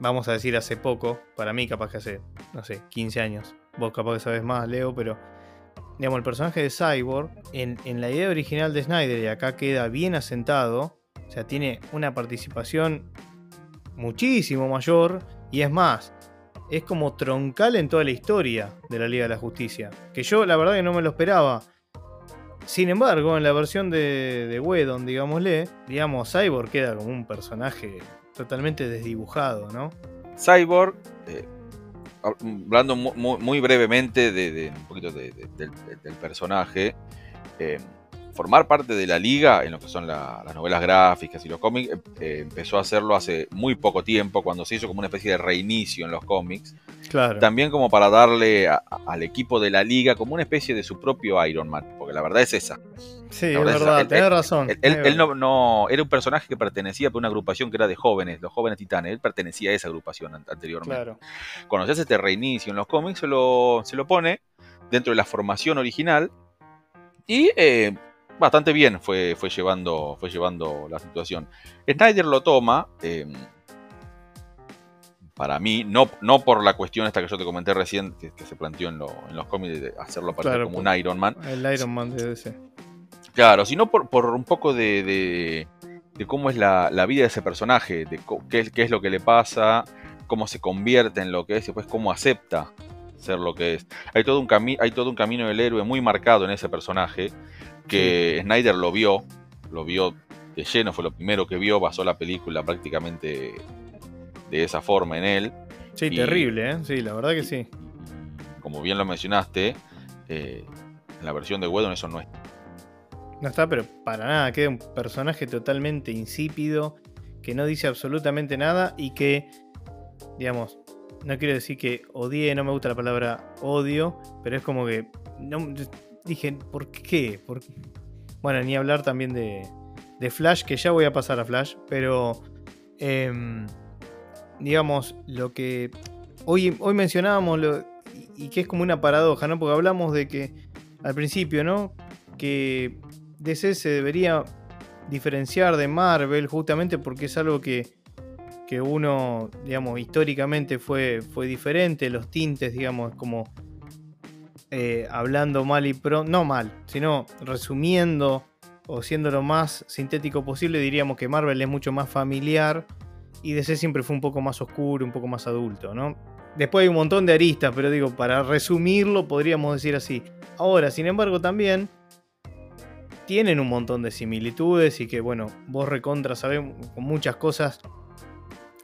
vamos a decir, hace poco, para mí capaz que hace, no sé, 15 años. Vos capaz que sabés más, Leo, pero digamos, el personaje de Cyborg, en, en la idea original de Snyder, y acá queda bien asentado, o sea, tiene una participación muchísimo mayor, y es más, es como troncal en toda la historia de la Liga de la Justicia, que yo la verdad que no me lo esperaba. Sin embargo, en la versión de, de Whedon, digámosle, digamos, Cyborg queda como un personaje totalmente desdibujado, ¿no? Cyborg, eh, hablando mu- mu- muy, brevemente de, un poquito de- de- del, del personaje, eh, formar parte de la liga en lo que son las novelas gráficas y los cómics, eh, eh, empezó a hacerlo hace muy poco tiempo, cuando se hizo como una especie de reinicio en los cómics. Claro. También como para darle al equipo de la liga como una especie de su propio Iron Man, porque la verdad es esa. Sí, es verdad, tenés razón. Él, no, no, era un personaje que pertenecía a una agrupación que era de jóvenes, los jóvenes titanes. Él pertenecía a esa agrupación anteriormente. Claro. Cuando se hace este reinicio en los cómics, se lo, se lo pone dentro de la formación original y eh, bastante bien fue, fue, llevando, fue llevando la situación. Snyder lo toma, em, para mí, no, no por la cuestión esta que yo te comenté recién, que, se planteó en, los cómics de hacerlo parecer como un Iron Man. El Iron Man de DC. Claro, sino por, por un poco de, de, cómo es la, vida de ese personaje, de qué, qué, es lo que le pasa, cómo se convierte en lo que es y después cómo acepta ser lo que es. Hay todo un, hay todo un camino del héroe muy marcado en ese personaje que Snyder lo vio, lo vio de lleno, fue lo primero que vio, basó la película prácticamente de esa forma en él. Sí, terrible, ¿eh? Sí, la verdad que sí. Como bien lo mencionaste, eh, en la versión de Whedon eso no está. No está, pero para nada, queda un personaje totalmente insípido, que no dice absolutamente nada y que, digamos, no quiero decir que odié, no me gusta la palabra odio, pero es como que no, dije, ¿por qué? Bueno, ni hablar también de, de, Flash, que ya voy a pasar a Flash, pero em, digamos, lo que hoy, hoy mencionábamos y que es como una paradoja, ¿no? Porque hablamos de que al principio, ¿no? Que DC se debería diferenciar de Marvel justamente porque es algo que que uno, digamos, históricamente fue, fue diferente, los tintes, digamos, como eh, hablando mal y pro, no mal, sino resumiendo o siendo lo más sintético posible, diríamos que Marvel es mucho más familiar y DC siempre fue un poco más oscuro, un poco más adulto, ¿no? Después hay un montón de aristas, pero digo, para resumirlo podríamos decir así. Ahora, sin embargo, también tienen un montón de similitudes y que, bueno, vos recontra sabés con muchas cosas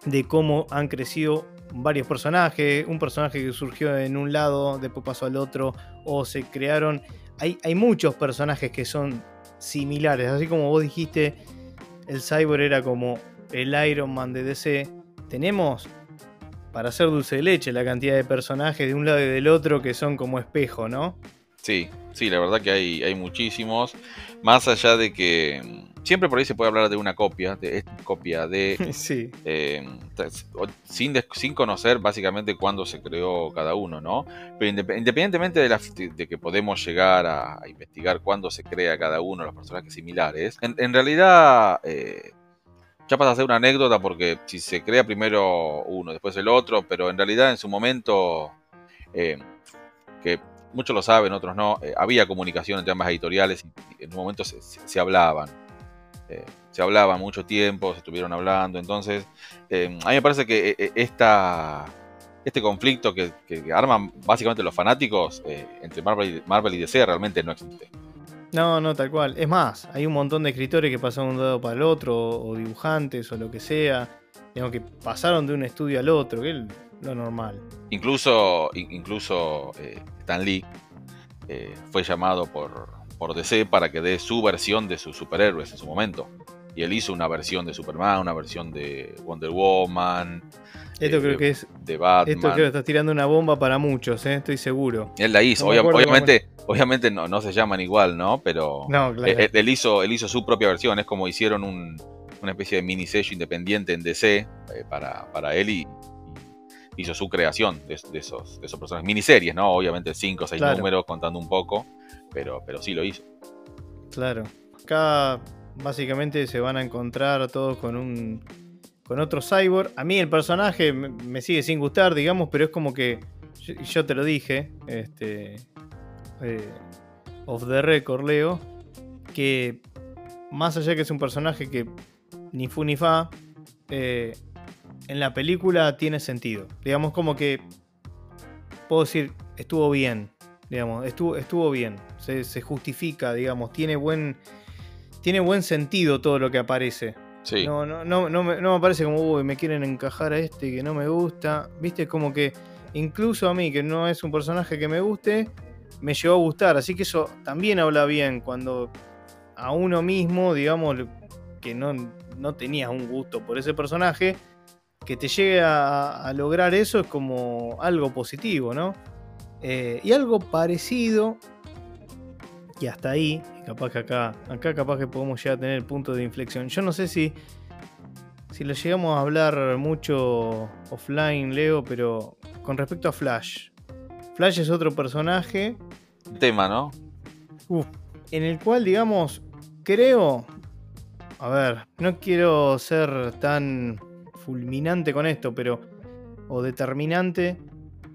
de cómo han crecido varios personajes, un personaje que surgió en un lado, después pasó al otro, o se crearon... Hay, hay muchos personajes que son similares, así como vos dijiste, el Cyborg era como el Iron Man de DC, tenemos para hacer dulce de leche la cantidad de personajes de un lado y del otro que son como espejo, ¿no? Sí, sí, la verdad que hay, hay muchísimos. Más allá de que mm, siempre por ahí se puede hablar de una copia, de copia de. Sí. Eh, sin, sin conocer básicamente cuándo se creó cada uno, ¿no? Pero independientemente de, la, de que podemos llegar a, investigar cuándo se crea cada uno, los personajes similares, en, realidad. Eh, ya pasa a ser una anécdota porque si se crea primero uno, después el otro, pero en realidad en su momento, eh, que muchos lo saben, otros no, eh, había comunicación entre ambas editoriales y en un momento se, hablaban. Eh, se hablaban mucho tiempo, se estuvieron hablando. Entonces, eh, a mí me parece que este conflicto que, arman básicamente los fanáticos entre Marvel y, DC realmente no existe. No, no, tal cual. Es más, hay un montón de escritores que pasaron de un lado para el otro, o dibujantes, o lo que sea, digamos que pasaron de un estudio al otro, lo normal. Incluso, incluso eh, Stan Lee eh, fue llamado por, por DC para que dé su versión de sus superhéroes en su momento. Y él hizo una versión de Superman, una versión de Wonder Woman. Esto eh, creo que es. De Batman. Esto creo que está tirando una bomba para muchos, estoy seguro. Él la hizo. obviamente, obviamente no, no se llaman igual, ¿no? Pero no, claro. él, hizo, él hizo su propia versión. Es como hicieron una especie de mini sello independiente en DC para, para él y, hizo su creación de, esos, de esos personajes. Miniseries, ¿no? Obviamente cinco o seis números contando un poco, pero, pero sí lo hizo. Claro. Acá básicamente se van a encontrar todos con un con otro cyborg. A mí el personaje me, sigue sin gustar, digamos, pero es como que yo, te lo dije, este eh, of the record, Leo, que más allá que es un personaje que ni fu ni fa, eh, en la película tiene sentido. Digamos como que puedo decir, estuvo bien. Digamos, estuvo, estuvo bien. Se, justifica, digamos, tiene buen, tiene buen sentido todo lo que aparece. Sí. No, no, no, no, me, no me parece como, uy, me quieren encajar a este que no me gusta. Viste, como que incluso a mí, que no es un personaje que me guste, me llegó a gustar. Así que eso también habla bien cuando a uno mismo, digamos, que no, no tenías un gusto por ese personaje, que te llegue a, lograr eso es como algo positivo, ¿no? Eh, y algo parecido, y hasta ahí, capaz que acá, acá capaz que podemos llegar a tener el punto de inflexión. Yo no sé si, si lo llegamos a hablar mucho offline, Leo, pero con respecto a Flash. Flash es otro personaje. Tema, ¿no? en el cual, digamos, creo. A ver, no quiero ser tan fulminante con esto, pero. o determinante.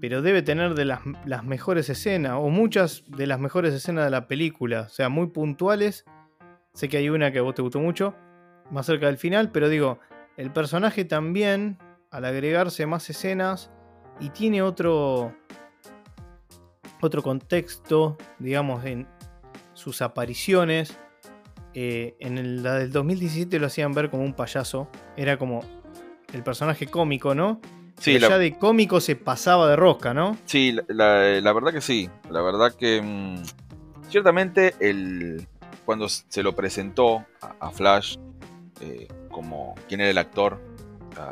Pero debe tener de las, mejores escenas, o muchas de las mejores escenas de la película. O sea, muy puntuales. Sé que hay una que a vos te gustó mucho, más cerca del final, pero digo, el personaje también, al agregarse más escenas, y tiene otro, otro contexto, digamos, en, sus apariciones. Eh, en la del 2017 lo hacían ver como un payaso. Era como el personaje cómico, ¿no? Sí, ya de cómico se pasaba de rosca, ¿no? Sí, la, verdad que sí. La verdad que mm, ciertamente el, cuando se lo presentó a, Flash eh, como quién era el actor,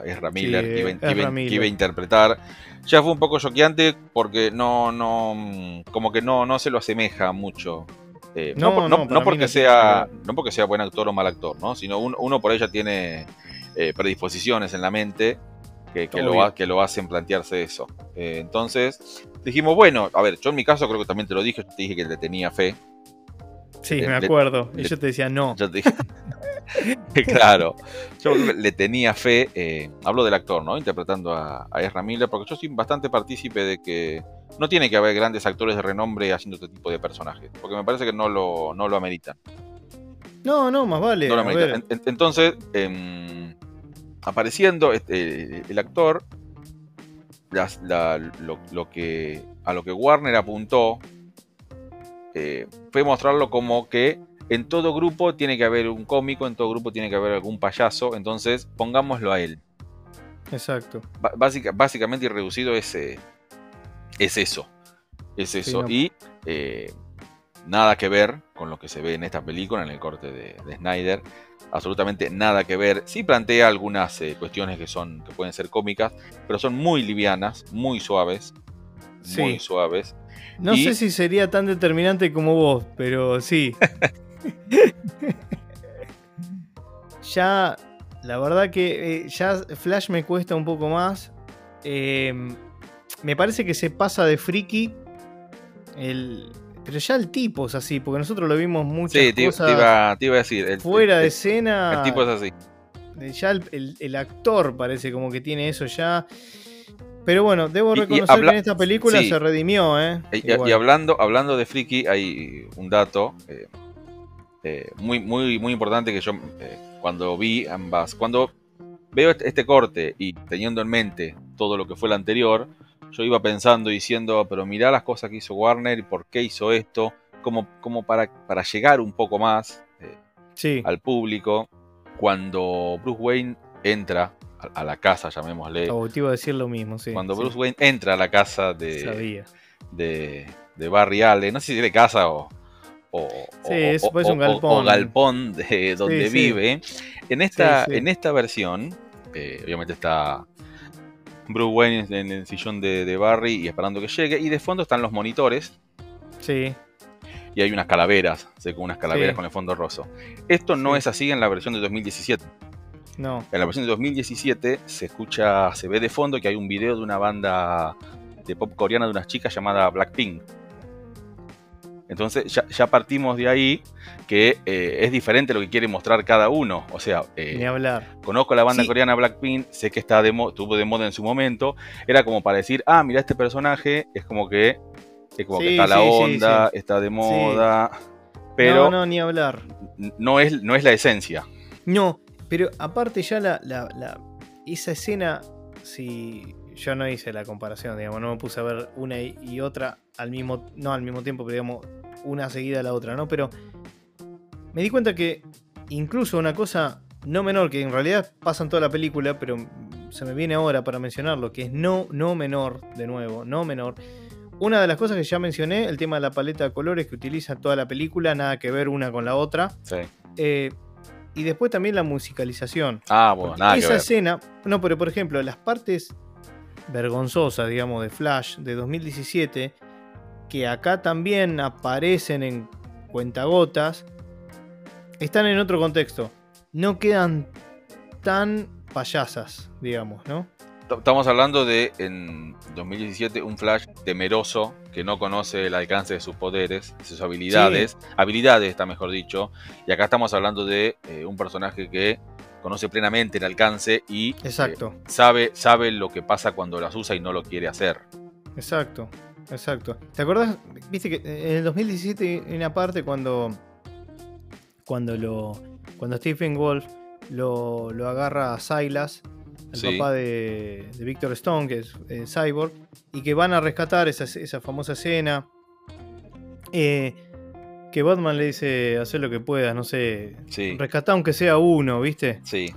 es Ezra Miller, que, iba, a interpretar, ya fue un poco choqueante porque no, no, mm, como que no, no se lo asemeja mucho eh, no, no, porque sea, no porque sea buen actor o mal actor, ¿no? sino uno por ella tiene eh, predisposiciones en la mente que, lo, que lo hacen plantearse eso. Eh, entonces dijimos, bueno, a ver, yo en mi caso creo que también te lo dije, te dije que le tenía fe. Sí, me acuerdo. y yo te decía no. Yo te dije, claro, yo le tenía fe, hablo del actor, ¿no? Interpretando a, a Ezra Miller, porque yo soy bastante partícipe de que no tiene que haber grandes actores de renombre haciendo este tipo de personajes, porque me parece que no lo, no lo ameritan. No, no, más vale. entonces, em, apareciendo este, el actor, lo, que, a lo que Warner apuntó eh, fue mostrarlo como que en todo grupo tiene que haber un cómico, en todo grupo tiene que haber algún payaso, entonces pongámoslo a él. Exacto. básicamente y reducido ese es eso. Es eso. Y eh, nada que ver con lo que se ve en esta película, en el corte de, Snyder. Absolutamente nada que ver. Sí plantea algunas eh, cuestiones que son. que pueden ser cómicas, pero son muy livianas, muy suaves. Muy suaves. No sé si sería tan determinante como vos, pero sí. ya. La verdad que eh, ya Flash me cuesta un poco más. Eh, me parece que se pasa de friki. El, pero ya el tipo es así, porque nosotros lo vimos mucho. Sí, te, iba, a decir. fuera de escena. El tipo es así. Ya el, actor parece como que tiene eso ya. Pero bueno, debo reconocer que en esta película se redimió, ¿eh? Y, hablando, hablando de friki, hay un dato eh, eh, muy, muy, muy importante que yo eh, cuando vi ambas. Cuando veo este, este corte y teniendo en mente todo lo que fue el anterior, yo iba pensando diciendo, pero mirá las cosas que hizo Warner y por qué hizo esto, como, como para, para llegar un poco más eh, al público. Cuando Bruce Wayne entra a, la casa, llamémosle. Oh, te iba a decir lo mismo, sí. Cuando Bruce Wayne entra a la casa de, de, de, Barry Allen, no sé si de casa o, o, sí, un galpón. galpón de donde vive. En esta, en esta versión, eh, obviamente está Bruce Wayne en el sillón de, Barry y esperando que llegue. Y de fondo están los monitores. Sí. Y hay unas calaveras, sé, unas calaveras con el fondo roso. Esto no es así en la versión de 2017. No. En la versión de 2017 se escucha, se ve de fondo que hay un video de una banda de pop coreana de unas chicas llamada Blackpink. Entonces ya, partimos de ahí que eh, es diferente lo que quiere mostrar cada uno. O sea, eh, hablar. conozco la banda coreana Blackpink, sé que está de estuvo de moda en su momento. Era como para decir, ah, mira, este personaje es como que, es como que está la onda, está de moda. Pero no, no, ni hablar. No es, no es la esencia. No, pero aparte ya la, la esa escena, si yo no hice la comparación, digamos, no me puse a ver una y otra al mismo, no al mismo tiempo, pero digamos, una seguida a la otra, ¿no? Pero me di cuenta que incluso una cosa no menor, que en realidad pasa en toda la película, pero se me viene ahora para mencionarlo, que es no, no menor, de nuevo, no menor. una de las cosas que ya mencioné, el tema de la paleta de colores que utiliza toda la película, nada que ver una con la otra. Sí. Eh, y después también la musicalización. Ah, bueno, nada Esa que ver. escena, no, pero por ejemplo, las partes vergonzosas, digamos, de Flash de 2017, que acá también aparecen en cuentagotas, están en otro contexto. No quedan tan payasas, digamos, ¿no? Estamos hablando de, en 2017, un Flash temeroso que no conoce el alcance de sus poderes, de sus habilidades. Habilidades, está mejor dicho. Y acá estamos hablando de eh, un personaje que conoce plenamente el alcance y eh, sabe, sabe lo que pasa cuando las usa y no lo quiere hacer. exacto, exacto. ¿Te acordás? Viste que en el 2017 hay una parte cuando cuando lo cuando Stephen Wolf lo, lo agarra a Silas, el Sí. papá de, de Victor Stone, que es eh, Cyborg, y que van a rescatar esa, esa famosa escena. eh, que Batman le dice, hacer lo que puedas, no sé, Sí, rescatar aunque sea uno, ¿viste? sí.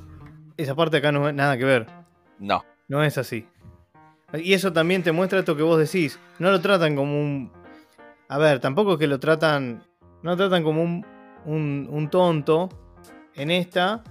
Esa parte acá no es nada que ver. No. No es así. Y eso también te muestra esto que vos decís. No lo tratan como un. A ver, tampoco es que lo tratan. No lo tratan como un, un, un tonto en esta.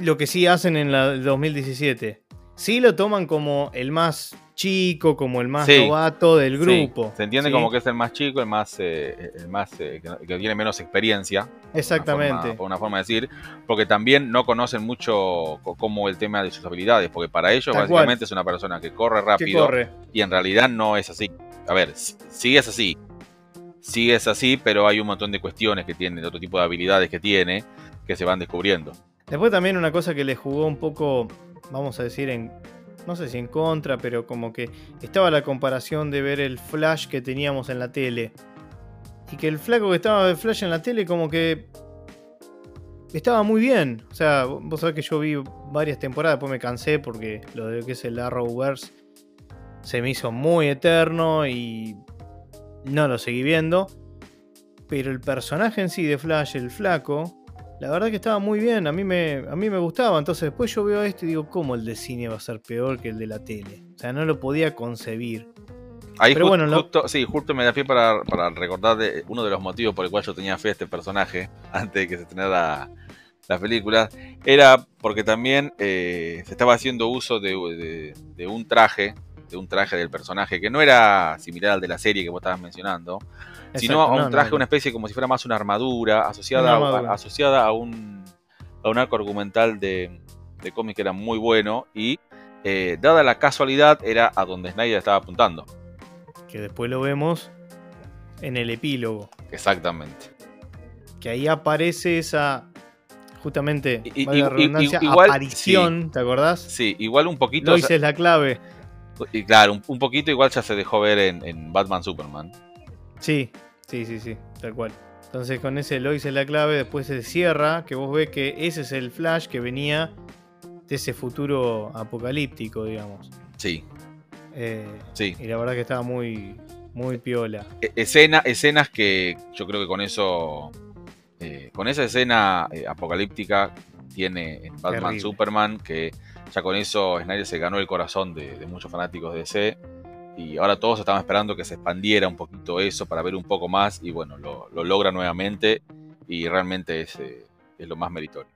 Lo que sí hacen en la del 2017. Sí lo toman como el más chico, como el más Sí. novato del Sí, grupo. Se entiende ¿sí? como que es el más chico, el más, eh, el más eh, que, que tiene menos experiencia. Exactamente. por una forma de decir, porque también no conocen mucho co- como el tema de sus habilidades, porque para ellos Tal básicamente es una persona que corre rápido corre. y en realidad no es así. A ver, sí es así, sí es así, pero hay un montón de cuestiones que tiene, de otro tipo de habilidades que tiene, que se van descubriendo. Después también una cosa que le jugó un poco, vamos a decir, en. No sé si en contra, pero como que estaba la comparación de ver el flash que teníamos en la tele. Y que el flaco que estaba de flash en la tele, como que. Estaba muy bien. O sea, vos sabés que yo vi varias temporadas, después me cansé porque lo de que es el Arrowverse se me hizo muy eterno y no lo seguí viendo. Pero el personaje en sí de Flash, el flaco, la verdad que estaba muy bien, a mí me, a mí me gustaba. Entonces después yo veo esto y digo, ¿cómo el de cine va a ser peor que el de la tele? O sea, no lo podía concebir. Ahí Pero ju- bueno, lo- justo, sí, justo me da pie para, para recordar de uno de los motivos por el cual yo tenía fe a este personaje antes de que se estrenara la película. Era porque también eh, se estaba haciendo uso de, de- de un traje, de un traje del personaje que no era similar al de la serie que vos estabas mencionando, sino a un no, traje, no, una especie como si fuera más una armadura asociada, Una a- asociada a un, a un arco argumental de, de cómic que era muy bueno y eh, dada la casualidad era a donde Snyder estaba apuntando. Que después lo vemos en el epílogo. Exactamente. Que ahí aparece esa, justamente, Y- igual- aparición, ¿te acordás? Sí, igual un poquito. Lois es la clave. y claro, un, un poquito igual ya se dejó ver en, en Batman Superman. Sí, sí, sí, sí, tal cual. Entonces con ese Lois es la clave, después se cierra, que vos ves que ese es el Flash que venía de ese futuro apocalíptico, digamos. Sí, Eh, sí. y la verdad que estaba muy, muy piola. E- escena, escenas que yo creo que con eso. eh, con esa escena eh, apocalíptica tiene en Batman Terrible. Superman que ya con eso Snyder se ganó el corazón de, de muchos fanáticos de DC. Y ahora todos estaban esperando que se expandiera un poquito eso para ver un poco más. Y bueno, lo, lo logra nuevamente. Y realmente es, eh, es lo más meritorio.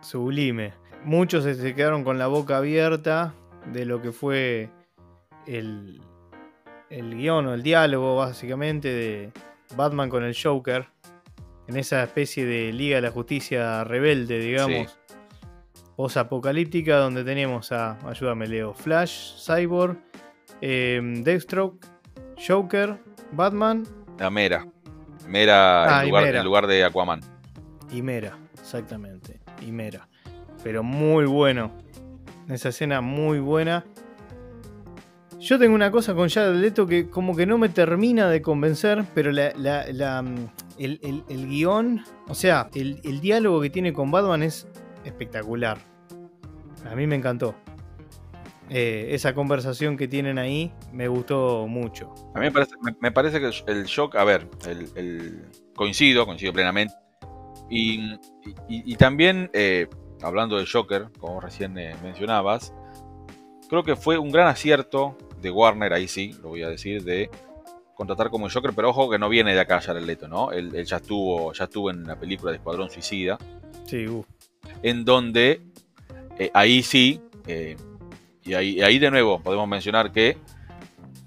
Sublime. Muchos se- quedaron con la boca abierta de lo que fue el, el guion o el diálogo, básicamente, de Batman con el Joker. En esa especie de Liga de la Justicia rebelde, digamos. Post-apocalíptica, donde tenemos a, ayúdame Leo, Flash, Cyborg, eh, Deathstroke, Joker, Batman La Mera. Mera, Ah, en, y lugar, Mera. en lugar de Aquaman. y Mera. Exactamente, y Mera. Pero muy bueno. Esa escena muy buena. Yo tengo una cosa con Jared Leto que como que no me termina de convencer, pero la, la- la, mm, el, el- el guion, o sea, el, el diálogo que tiene con Batman es espectacular. A mí me encantó. Eh, esa conversación que tienen ahí me gustó mucho. A mí me parece, me, me parece que el, shock, a ver, el, el- coincido, coincido plenamente. Y, y- y también, eh, hablando de Joker, como recién eh, mencionabas, creo que fue un gran acierto de Warner, ahí sí, lo voy a decir, de contratar como Joker, pero ojo que no viene de acá Jared Leto, ¿no? Él, ya estuvo ya estuvo en la película de Escuadrón Suicida. Sí, uh. En donde eh, ahí sí, eh, y ahí, ahí de nuevo podemos mencionar que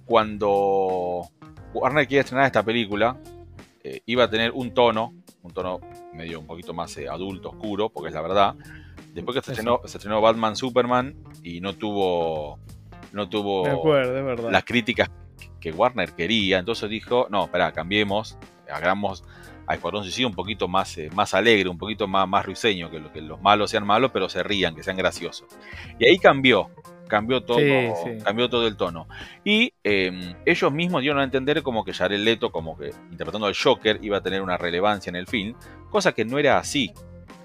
cuando Warner quiere estrenar esta película, eh, iba a tener un tono, un tono medio un poquito más adulto, oscuro, porque es la verdad. Después que se estrenó, se estrenó Batman Superman y no tuvo no tuvo las críticas que Warner quería, entonces dijo, no, espera, cambiemos, hagamos a Escuadrón Suicida un poquito más, eh, más alegre, un poquito más, más ruiseño, que, lo, que los malos sean malos, pero se rían, que sean graciosos. Y ahí cambió, cambió todo, cambió todo el tono. Y em, ellos mismos dieron a entender como que Jared Leto, como que interpretando al Joker, iba a tener una relevancia en el film, cosa que no era así.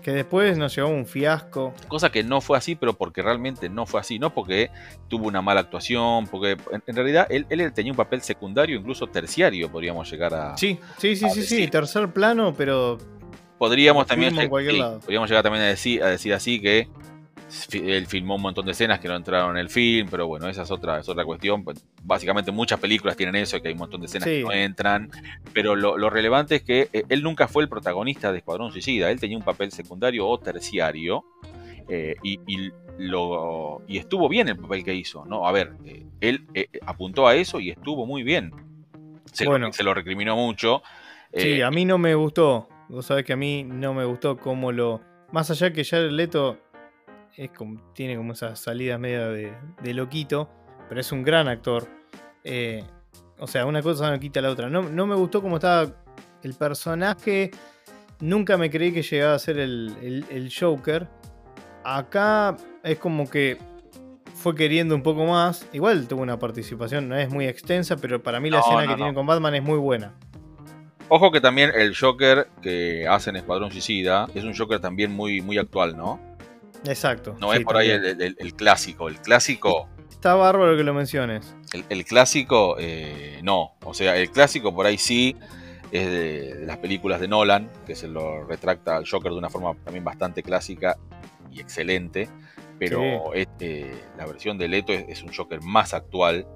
Que después nos llevó un fiasco. Cosa que no fue así, pero porque realmente no fue así, no porque tuvo una mala actuación, porque en, realidad él, tenía un papel secundario, incluso terciario, podríamos llegar a. Sí, sí, sí, sí, sí, tercer plano, pero. Podríamos también. podríamos llegar también a decir, a decir así que él filmó un montón de escenas que no entraron en el film, pero bueno, esa es otra, es otra cuestión. Pues, básicamente muchas películas tienen eso, que hay un montón de escenas que no entran. Pero lo, relevante es que eh, él nunca fue el protagonista de Escuadrón Suicida, él tenía un papel secundario o terciario. Eh, y, lo, y estuvo bien el papel que hizo, ¿no? A ver, eh, él apuntó a eso y estuvo muy bien. Se, lo, se lo recriminó mucho. Sí, a mí no me gustó. Vos sabés que a mí no me gustó cómo lo. Más allá que ya el Leto es como, tiene como esa salida media de, loquito, pero es un gran actor. Eh, o sea, una cosa no quita la otra. No, me gustó cómo estaba el personaje. Nunca me creí que llegaba a ser el, Joker. Acá es como que fue queriendo un poco más. Igual tuvo una participación, no es muy extensa, pero para mí la escena que tiene con Batman es muy buena. Ojo que también el Joker que hace en Escuadrón Suicida es un Joker también muy, muy actual, ¿no? Exacto. No es por ahí el, clásico. El clásico. Está bárbaro que lo menciones. El, clásico, eh, no. O sea, el clásico por ahí sí es de, las películas de Nolan, que se lo retracta al Joker de una forma también bastante clásica y excelente. Pero este, la versión de Leto es, un Joker más actual.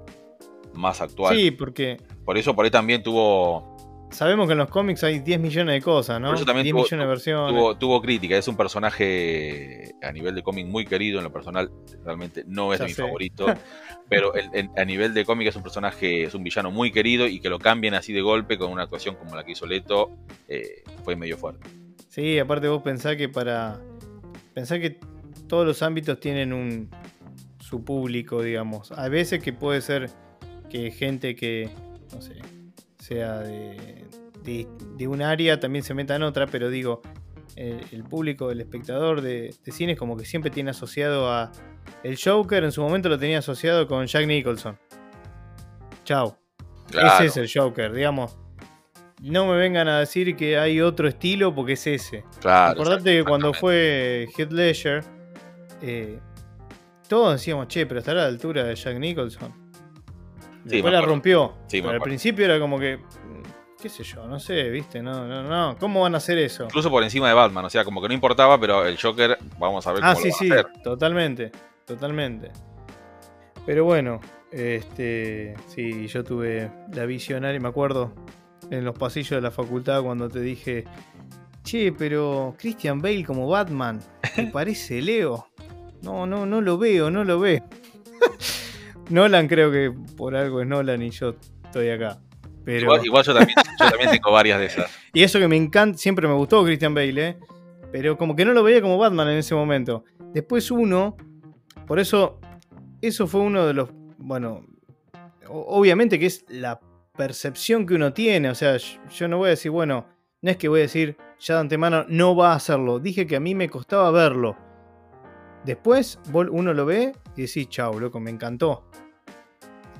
Más actual. Sí, porque. Por eso por ahí también tuvo Sabemos que en los cómics hay 10 millones de cosas, ¿no? 10 millones de versiones. Tuvo, crítica, es un personaje a nivel de cómic muy querido, en lo personal realmente no es mi favorito, pero a nivel de cómic es un personaje, es un villano muy querido y que lo cambien así de golpe con una actuación como la que hizo Leto eh, fue medio fuerte. Sí, aparte vos pensás que para... Pensá que todos los ámbitos tienen un su público, digamos. A veces que puede ser que gente que, no sé, sea de, de, un área, también se meta en otra, pero digo, el, público, el espectador de, cine es como que siempre tiene asociado a... El Joker en su momento lo tenía asociado con Jack Nicholson. Chao. Ese es el Joker, digamos. No me vengan a decir que hay otro estilo porque es ese. Claro. Acordate que cuando fue Heath Ledger, eh, todos decíamos, che, pero estará a la altura de Jack Nicholson. Después la rompió. pero al principio era como que. qué sé yo, no sé, viste, no, no, no. ¿Cómo van a hacer eso? Incluso por encima de Batman, o sea, como que no importaba, pero el Joker, vamos a ver ah, cómo ah, sí, sí, totalmente, totalmente. Pero bueno, este, sí, yo tuve la visionaria, me acuerdo, en los pasillos de la facultad cuando te dije, che, pero Christian Bale como Batman, ¿te parece Leo? No, no, no lo veo, no lo veo. Nolan creo que por algo es Nolan y yo estoy acá. Pero... Igual, yo, también, tengo varias de esas. Y eso que me encanta, siempre me gustó Christian Bale, ¿eh? pero como que no lo veía como Batman en ese momento. Después uno, por eso, eso fue uno de los, bueno, obviamente que es la percepción que uno tiene, o sea, yo no voy a decir, bueno, no es que voy a decir, ya de antemano no va a hacerlo, dije que a mí me costaba verlo. Después uno lo ve y decís, chau, loco, me encantó.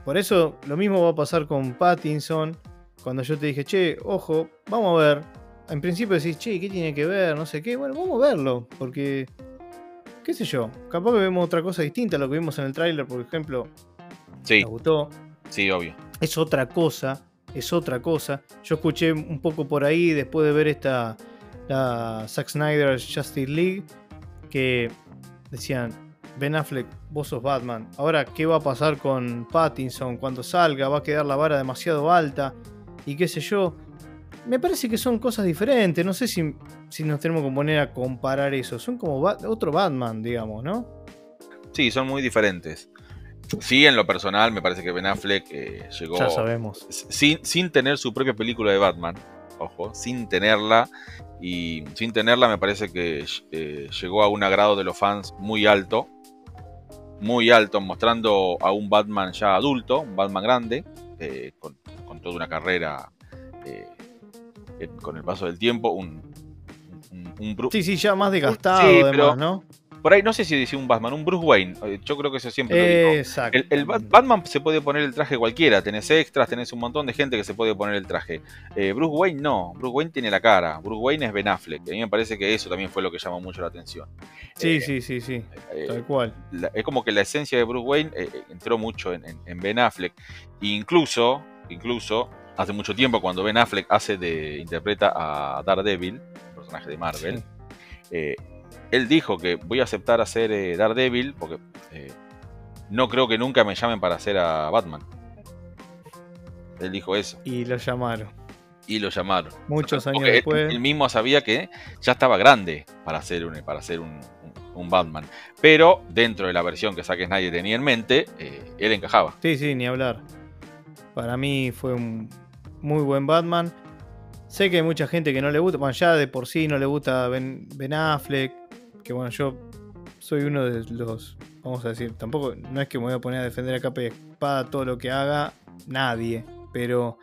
Por eso lo mismo va a pasar con Pattinson. Cuando yo te dije, che, ojo, vamos a ver. En principio decís, che, ¿qué tiene que ver? No sé qué. Bueno, vamos a verlo. Porque, qué sé yo, capaz que vemos otra cosa distinta a lo que vimos en el tráiler, por ejemplo. Sí. Me gustó. Sí, obvio. Es otra cosa. Es otra cosa. Yo escuché un poco por ahí después de ver esta. La Zack Snyder Justice League. Que decían, Ben Affleck, vos sos Batman. Ahora, ¿qué va a pasar con Pattinson cuando salga? ¿Va a quedar la vara demasiado alta? Y qué sé yo. Me parece que son cosas diferentes. No sé si, si nos tenemos que poner a comparar eso. Son como otro Batman, digamos, ¿no? Sí, son muy diferentes. Sí, en lo personal, me parece que Ben Affleck eh, llegó. Ya sabemos. Sin, sin tener su propia película de Batman. Ojo, sin tenerla. Y sin tenerla, me parece que eh, llegó a un agrado de los fans muy alto. Muy alto, mostrando a un Batman ya adulto, un Batman grande, eh, con, toda una carrera con el paso del tiempo. Un, un, sí, sí, ya más desgastado, además, ¿no? Por ahí no sé si decía un Batman, un Bruce Wayne. Eh, yo creo que eso siempre lo digo. Exacto. El, Batman se puede poner el traje cualquiera. Tenés extras, tenés un montón de gente que se puede poner el traje. Eh, Bruce Wayne no. Bruce Wayne tiene la cara. Bruce Wayne es Ben Affleck. A mí me parece que eso también fue lo que llamó mucho la atención. Sí, eh, sí, sí, sí. Tal cual. es como que la esencia de Bruce Wayne entró mucho en, Ben Affleck. incluso, incluso, hace mucho tiempo cuando Ben Affleck hace de. interpreta a Daredevil, personaje de Marvel él dijo que voy a aceptar hacer eh, Daredevil porque eh, no creo que nunca me llamen para hacer a Batman. Él dijo eso. Y lo llamaron. Y lo llamaron. Muchos años después. Él, mismo sabía que ya estaba grande para hacer un, para hacer un, Batman. Pero dentro de la versión que Zack Snyder tenía en mente, eh, él encajaba. Sí, sí, ni hablar. Para mí fue un muy buen Batman. Sé que hay mucha gente que no le gusta, bueno, ya de por sí no le gusta Ben, ben Affleck, que bueno, yo soy uno de los, vamos a decir, tampoco, no es que me voy a poner a defender a capa y espada todo lo que haga nadie, pero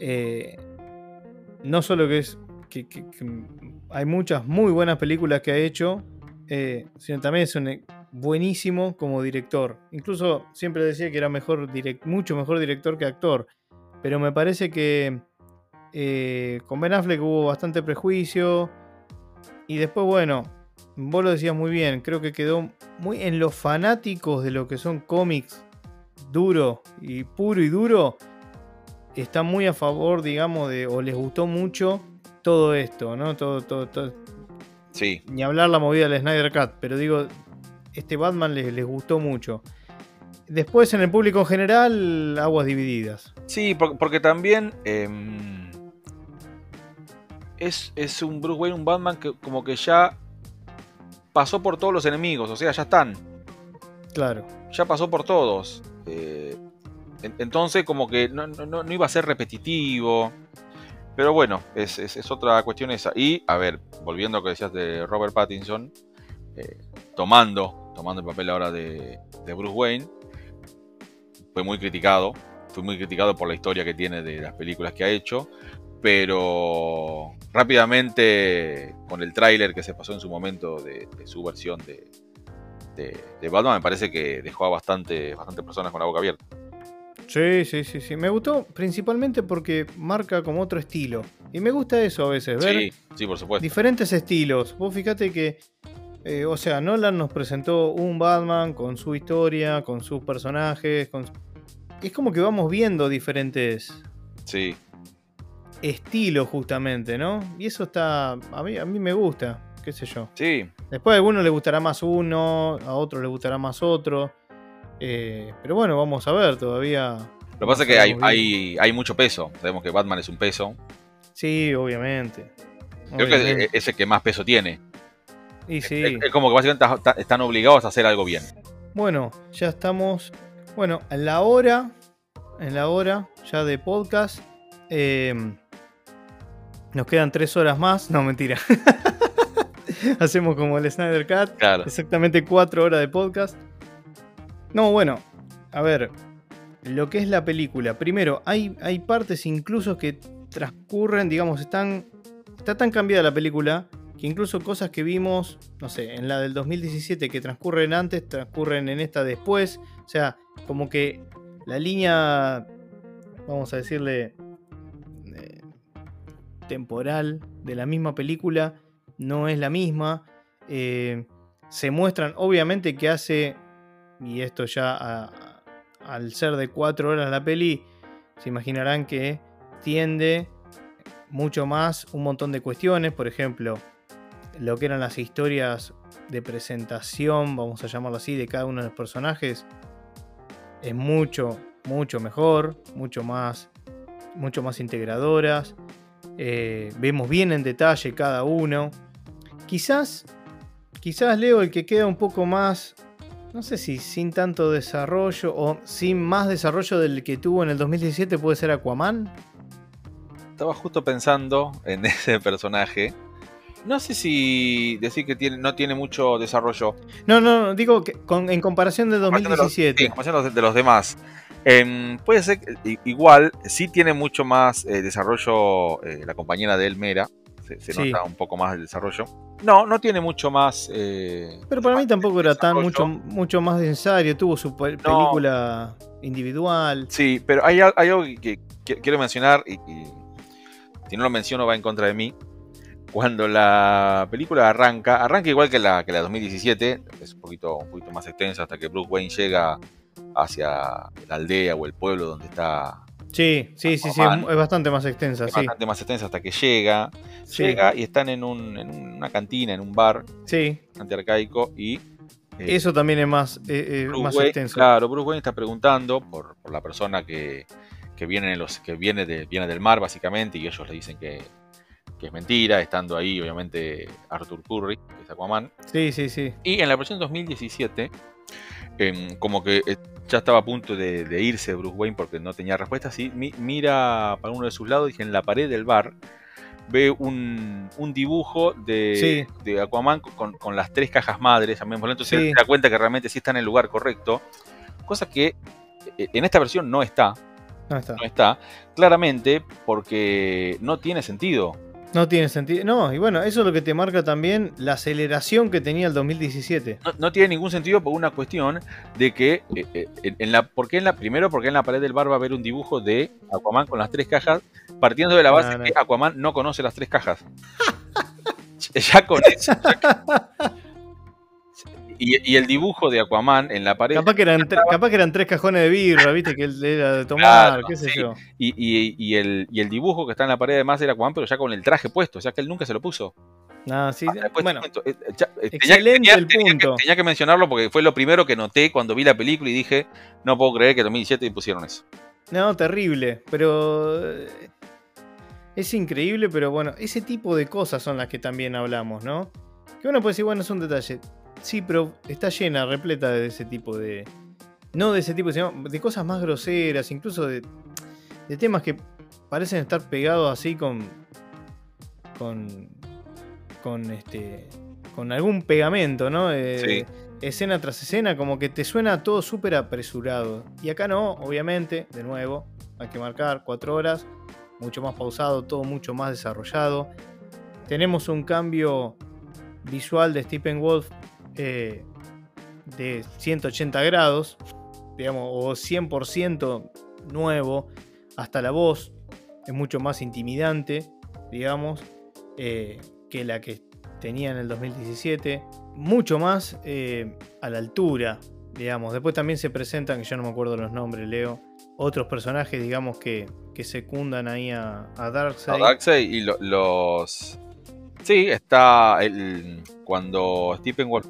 eh, no solo que es, que, hay muchas muy buenas películas que ha hecho, eh, sino también es un buenísimo como director. Incluso siempre decía que era mejor mucho mejor director que actor, pero me parece que eh, con Ben Affleck hubo bastante prejuicio. Y después, bueno, vos lo decías muy bien, creo que quedó muy en los fanáticos de lo que son cómics duro y puro y duro. Está muy a favor, digamos, de, o les gustó mucho todo esto, ¿no? Todo, todo, todo. Sí. Ni hablar la movida del Snyder Cut, pero digo, este Batman les, les gustó mucho. Después en el público en general, aguas divididas. Sí, porque, también em, es, es, un Bruce Wayne, un Batman que como que ya pasó por todos los enemigos, o sea, ya están. Claro. Ya pasó por todos. Eh, entonces, como que no, iba a ser repetitivo. Pero bueno, es, otra cuestión esa. Y, a ver, volviendo a lo que decías de Robert Pattinson, eh, tomando, tomando el papel ahora de, de Bruce Wayne, fue muy criticado. Fue muy criticado por la historia que tiene de las películas que ha hecho pero rápidamente con el tráiler que se pasó en su momento de, su versión de, de, Batman, me parece que dejó a bastante, bastante personas con la boca abierta. Sí, sí, sí, sí. Me gustó principalmente porque marca como otro estilo. Y me gusta eso a veces, ver sí, sí, por supuesto. diferentes estilos. Vos fíjate que, eh, o sea, Nolan nos presentó un Batman con su historia, con sus personajes. Con... Es como que vamos viendo diferentes sí estilo justamente, ¿no? Y eso está, a mí, a mí me gusta, qué sé yo. Sí. Después a algunos le gustará más uno, a otros le gustará más otro. Eh, pero bueno, vamos a ver todavía. Lo que pasa es que hay, hay, hay, mucho peso. Sabemos que Batman es un peso. Sí, obviamente. Creo que es el que más peso tiene. Y sí. Es, como que básicamente están obligados a hacer algo bien. Bueno, ya estamos. Bueno, en la hora. En la hora ya de podcast. Eh, nos quedan tres horas más. No, mentira. Hacemos como el Snyder Cut. Claro. Exactamente cuatro horas de podcast. No, bueno. A ver. Lo que es la película. Primero, hay, hay partes incluso que transcurren, digamos, están. Está tan cambiada la película que incluso cosas que vimos, no sé, en la del 2017 que transcurren antes, transcurren en esta después. O sea, como que la línea, vamos a decirle, temporal de la misma película no es la misma. Eh, se muestran, obviamente que hace, y esto ya al ser de cuatro horas la peli, se imaginarán que tiende mucho más un montón de cuestiones, por ejemplo, lo que eran las historias de presentación, vamos a llamarlo así, de cada uno de los personajes, es mucho, mucho mejor, mucho más, mucho más integradoras. Eh, vemos bien en detalle cada uno. Quizás, quizás Leo el que queda un poco más, no sé si sin tanto desarrollo o sin más desarrollo del que tuvo en el 2017 puede ser Aquaman. Estaba justo pensando en ese personaje. No sé si decir que tiene, no tiene mucho desarrollo. No, no, digo que en comparación de 2017. en comparación de los demás. Em, puede ser igual, sí tiene mucho más eh, desarrollo eh, la compañera de Elmera. Se, nota un poco más el desarrollo. No, no tiene mucho más. Eh, pero para mí tampoco era tan mucho, mucho más necesario. Tuvo su película individual. Sí, pero hay, algo que, quiero mencionar y, si no lo menciono va en contra de mí. Cuando la película arranca, arranca igual que la, que la 2017, es un poquito, un poquito más extensa hasta que Bruce Wayne llega hacia la aldea o el pueblo donde está. Sí, sí, sí, sí, es bastante más extensa. Es bastante más extensa hasta que llega. Llega y están en, una cantina, en un bar sí. antiarcaico y. Eh, Eso también es más, eh, eh, más extenso. Claro, Bruce Wayne está preguntando por, la persona que, viene, los, que viene, de, viene del mar, básicamente, y ellos le dicen que, que es mentira, estando ahí, obviamente, Arthur Curry, que es Aquaman. Sí, sí, sí. Y en la versión 2017 como que eh, ya estaba a punto de, irse Bruce Wayne porque no tenía respuesta, y mira para uno de sus lados y en la pared del bar ve un, dibujo de, Aquaman con, las tres cajas madres entonces se da cuenta que realmente sí está en el lugar correcto, cosa que eh, en esta versión no está. No está. No está. Claramente porque no tiene sentido. No tiene sentido. No, y bueno, eso es lo que te marca también la aceleración que tenía el 2017. No, tiene ningún sentido por una cuestión de que eh, eh, en la, ¿por en la, primero porque en la pared del bar va a haber un dibujo de Aquaman con las tres cajas, partiendo de la base que Aquaman no conoce las tres cajas. ya con eso. Y, el dibujo de Aquaman en la pared. Capaz que eran, capaz que eran tres cajones de birra, viste, que él era de tomar, qué sé yo. Y, el, dibujo que está en la pared además era Aquaman, pero ya con el traje puesto, o sea que él nunca se lo puso. Ah, sí, bueno, eh, eh, excelente el punto. Tenía que, mencionarlo porque fue lo primero que noté cuando vi la película y dije, no puedo creer que en 2017 pusieron eso. No, terrible, pero eh, es increíble, pero bueno, ese tipo de cosas son las que también hablamos, ¿no? Que uno puede decir, bueno, es un detalle. Sí, pero está llena, repleta de ese tipo de. No de ese tipo, sino de cosas más groseras, incluso de, de temas que parecen estar pegados así con. con. con este. con algún pegamento, ¿no? sí. Escena tras escena, como que te suena todo súper apresurado. Y acá no, obviamente, de nuevo, hay que marcar cuatro horas, mucho más pausado, todo mucho más desarrollado. Tenemos un cambio visual de Stephen Wolf eh, de 180 grados, digamos, o 100% nuevo, hasta la voz es mucho más intimidante, digamos, eh, que la que tenía en el 2017, mucho más eh, a la altura, digamos. Después también se presentan, que yo no me acuerdo los nombres, Leo, otros personajes, digamos, que, que secundan ahí a, Darkseid. A Darkseid y los Sí, está el, cuando Stephen Wolf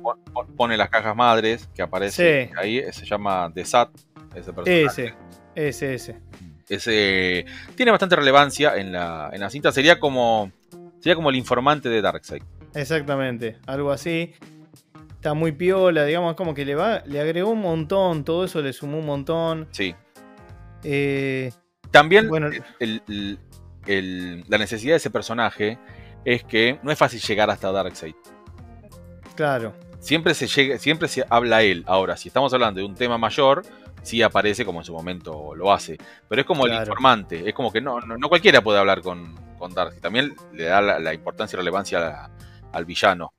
pone las cajas madres que aparece ahí, se llama The Sat, ese personaje. Ese, ese, ese. tiene bastante relevancia en la, en la cinta. Sería como, sería como el informante de Darkseid. Exactamente, algo así. Está muy piola, digamos, como que le va, le agregó un montón, todo eso le sumó un montón. Sí. Eh, También bueno, la necesidad de ese personaje es que no es fácil llegar hasta Darkseid. Claro. Siempre se, llega, siempre se habla él. Ahora, si estamos hablando de un tema mayor, sí aparece como en su momento lo hace. Pero es como el informante. Es como que no, no, cualquiera puede hablar con, con Darkseid. También le da la, importancia y relevancia al villano.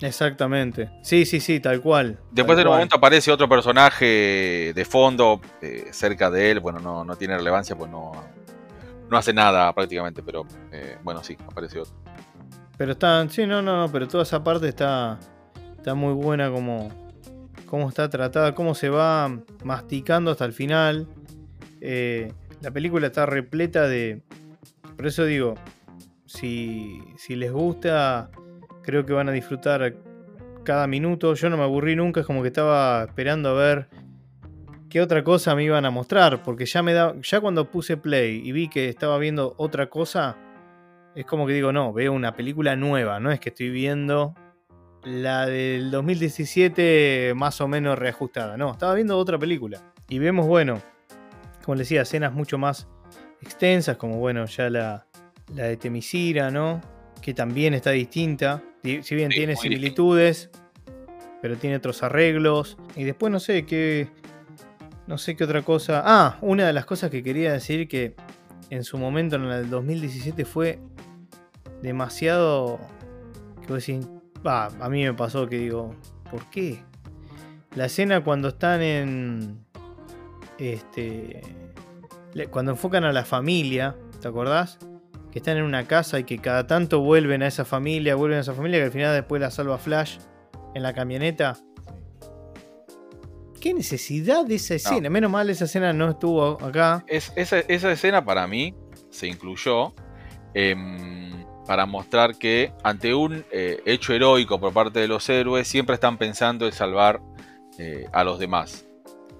Exactamente. Sí, sí, sí, tal cual. Después de un momento aparece otro personaje de fondo eh, cerca de él. Bueno, no, no tiene relevancia, pues no, no hace nada prácticamente, pero eh, bueno, sí, apareció. Pero está, sí, no, no, no, pero toda esa parte está, está muy buena como, cómo está tratada, cómo se va masticando hasta el final. Eh, la película está repleta de... Por eso digo, si, si les gusta Creo que van a disfrutar cada minuto. Yo no me aburrí nunca, es como que estaba esperando a ver qué otra cosa me iban a mostrar. Porque ya me da. Ya cuando puse play y vi que estaba viendo otra cosa. Es como que digo, no, veo una película nueva. No es que estoy viendo la del 2017 más o menos reajustada. No, estaba viendo otra película. Y vemos, bueno, como les decía, escenas mucho más extensas, como bueno, ya la, la de Temisira, ¿no? Que también está distinta. Si bien tiene similitudes, pero tiene otros arreglos. Y después no sé qué. No sé qué otra cosa. Ah, una de las cosas que quería decir que en su momento, en el 2017, fue demasiado. Que vos decís, a mí me pasó que digo, ¿por qué? La escena cuando están en. Este. Cuando enfocan a la familia, ¿te acordás? Que están en una casa y que cada tanto vuelven a esa familia, vuelven a esa familia, que al final después la salva Flash en la camioneta. ¿Qué necesidad de esa escena? Menos mal esa escena no estuvo acá. Es, esa, escena para mí se incluyó. Em, para mostrar que ante un eh, hecho heroico por parte de los héroes siempre están pensando en salvar eh, a los demás.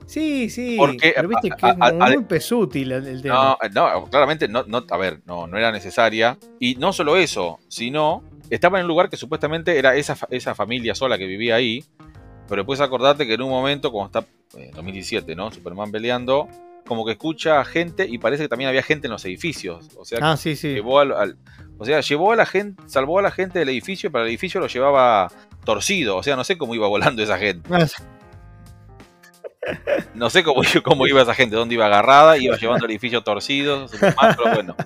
Sí, sí, Porque, pero viste que es muy pesútil el, tema. No, claramente no, no, a ver, no, no era necesaria. Y no solo eso, sino estaba en un lugar que supuestamente era esa, esa familia sola que vivía ahí. Pero después acordate que en un momento, como está en 2017, ¿no? Superman peleando, como que escucha gente y parece que también había gente en los edificios. O sea, ah, sí, sí. llevó al, o sea, llevó a la gente, salvó a la gente del edificio, pero el edificio lo llevaba torcido. O sea, no sé cómo iba volando esa gente. Ah, no sé cómo, cómo iba esa gente, dónde iba agarrada, iba llevando el edificio torcido, pero bueno.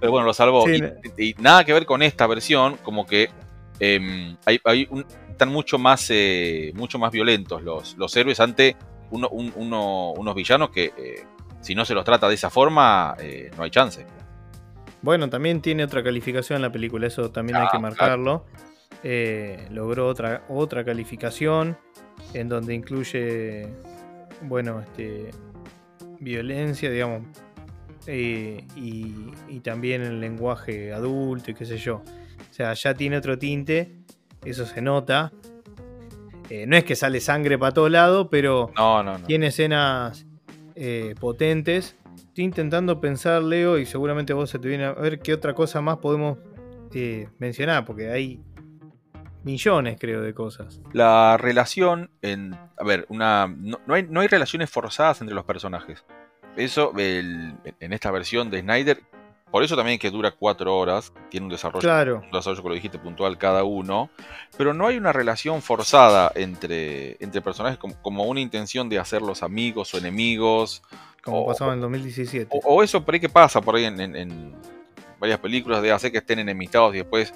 Pero bueno, lo salvó. y, nada que ver con esta versión, como que em, hay, están mucho más, eh, mucho más violentos los, los héroes ante unos villanos que eh, si no se los trata de esa forma, eh, no hay chance. Bueno, también tiene otra calificación la película, eso también hay que ah, marcarlo. Eh, logró otra, otra calificación en donde incluye, bueno, este, violencia, digamos, eh, y, también el lenguaje adulto y qué sé yo. O sea, ya tiene otro tinte, eso se nota. Eh, no es que sale sangre para todo lado, pero tiene escenas potentes Estoy intentando pensar, Leo, y seguramente vos se te viene a ver qué otra cosa más podemos eh, mencionar, porque hay millones, creo, de cosas. La relación en. A ver, una. No, hay, no hay relaciones forzadas entre los personajes. Eso, en esta versión de Snyder, por eso también que dura cuatro horas, tiene un desarrollo, claro. un desarrollo, como lo dijiste, puntual cada uno, pero no hay una relación forzada entre, entre personajes como, como, una intención de hacerlos amigos o enemigos, como pasaba en 2017. O, eso por ahí que pasa por ahí en, varias películas de hacer que estén enemistados y después